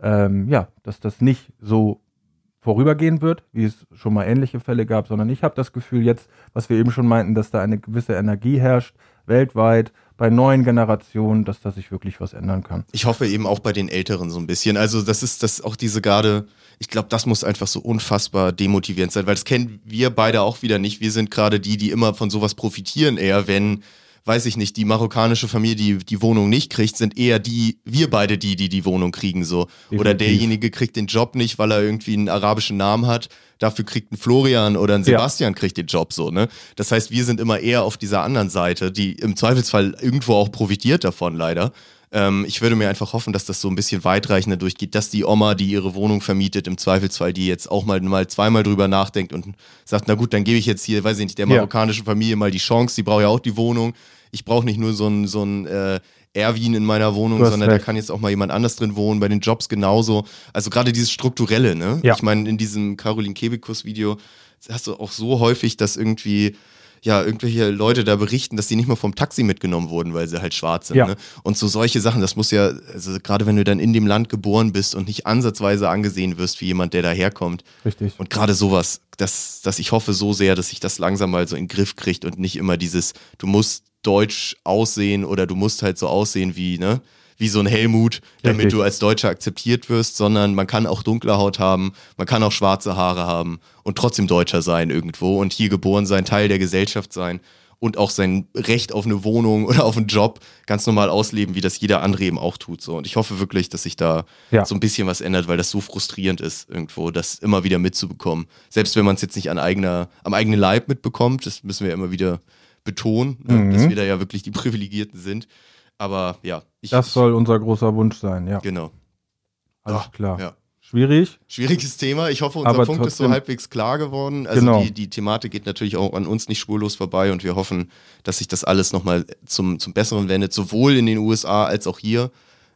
ähm, ja, dass das nicht so vorübergehen wird, wie es schon mal ähnliche Fälle gab, sondern ich habe das Gefühl jetzt, was wir eben schon meinten, dass da eine gewisse Energie herrscht, weltweit, bei neuen Generationen, dass da sich wirklich was ändern kann. Ich hoffe eben auch bei den Älteren so ein bisschen. Also das ist das auch diese gerade, ich glaube, das muss einfach so unfassbar demotivierend sein, weil das kennen wir beide auch wieder nicht. Wir sind gerade die, die immer von sowas profitieren, eher wenn weiß ich nicht, die marokkanische Familie, die die Wohnung nicht kriegt, sind eher die, wir beide die, die die Wohnung kriegen so. Definitiv. Oder derjenige kriegt den Job nicht, weil er irgendwie einen arabischen Namen hat. Dafür kriegt ein Florian oder ein Sebastian ja. kriegt den Job so, ne? Das heißt, wir sind immer eher auf dieser anderen Seite, die im Zweifelsfall irgendwo auch profitiert davon, leider. Ähm, ich würde mir einfach hoffen, dass das so ein bisschen weitreichender durchgeht, dass die Oma, die ihre Wohnung vermietet, im Zweifelsfall, die jetzt auch mal, mal zweimal drüber nachdenkt und sagt, na gut, dann gebe ich jetzt hier, weiß ich nicht, der marokkanischen Familie mal die Chance, die braucht ja auch die Wohnung ich brauche nicht nur so ein, so ein äh, Erwin in meiner Wohnung, sondern recht. da kann jetzt auch mal jemand anders drin wohnen, bei den Jobs genauso. Also gerade dieses Strukturelle, ne? Ja. Ich meine, in diesem Caroline Kebekus-Video hast du auch so häufig, dass irgendwie ja, irgendwelche Leute da berichten, dass die nicht mal vom Taxi mitgenommen wurden, weil sie halt schwarz sind. Ja. Ne? Und so solche Sachen, das muss ja, also gerade wenn du dann in dem Land geboren bist und nicht ansatzweise angesehen wirst wie jemand, der daherkommt. Richtig. Und gerade sowas, dass, dass ich hoffe so sehr, dass sich das langsam mal so in den Griff kriegt und nicht immer dieses, du musst deutsch aussehen oder du musst halt so aussehen wie, ne? Wie so ein Helmut, damit Richtig. du als Deutscher akzeptiert wirst, sondern man kann auch dunkle Haut haben, man kann auch schwarze Haare haben und trotzdem Deutscher sein irgendwo und hier geboren sein, Teil der Gesellschaft sein und auch sein Recht auf eine Wohnung <laughs> oder auf einen Job ganz normal ausleben, wie das jeder andere eben auch tut. So. Und ich hoffe wirklich, dass sich da ja. so ein bisschen was ändert, weil das so frustrierend ist, irgendwo, das immer wieder mitzubekommen. Selbst wenn man es jetzt nicht an eigener, am eigenen Leib mitbekommt, das müssen wir ja immer wieder betonen, ne, mhm. dass wir da ja wirklich die <laughs> Privilegierten sind. Aber ja. Ich, das soll unser großer Wunsch sein, ja. Genau. Alles Ach, klar. Ja. Schwierig. Schwieriges Thema. Ich hoffe, unser Aber Punkt ist so halbwegs klar geworden. Also genau. die, die Thematik geht natürlich auch an uns nicht spurlos vorbei und wir hoffen, dass sich das alles nochmal zum, zum Besseren wendet, sowohl in den USA als auch hier.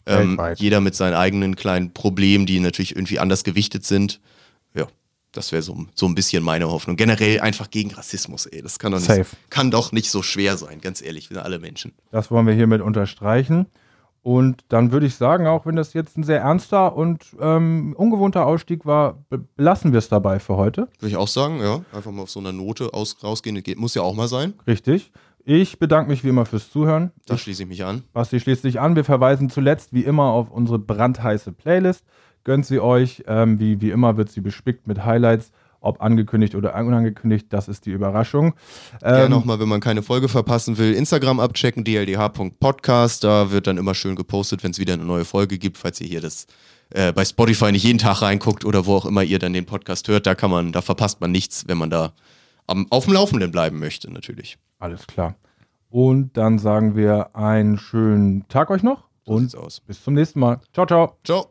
Ähm, jeder mit seinen eigenen kleinen Problemen, die natürlich irgendwie anders gewichtet sind. Das wäre so, so ein bisschen meine Hoffnung. Generell einfach gegen Rassismus, ey. Das kann doch, nicht, kann doch nicht so schwer sein, ganz ehrlich, wir sind alle Menschen. Das wollen wir hiermit unterstreichen. Und dann würde ich sagen, auch wenn das jetzt ein sehr ernster und ähm, ungewohnter Ausstieg war, belassen wir es dabei für heute. Würde ich auch sagen, ja. Einfach mal auf so einer Note aus, rausgehen. Muss ja auch mal sein. Richtig. Ich bedanke mich wie immer fürs Zuhören. Da schließe ich mich an. Basti schließt sich an. Wir verweisen zuletzt wie immer auf unsere brandheiße Playlist gönnt sie euch. Ähm, wie, wie immer wird sie bespickt mit Highlights. Ob angekündigt oder unangekündigt, das ist die Überraschung. Ähm, Gerne nochmal, wenn man keine Folge verpassen will, Instagram abchecken, dldh.podcast. Da wird dann immer schön gepostet, wenn es wieder eine neue Folge gibt, falls ihr hier das äh, bei Spotify nicht jeden Tag reinguckt oder wo auch immer ihr dann den Podcast hört. Da kann man, da verpasst man nichts, wenn man da am, auf dem Laufenden bleiben möchte, natürlich. Alles klar. Und dann sagen wir einen schönen Tag euch noch so und bis zum nächsten Mal. Ciao, ciao. Ciao.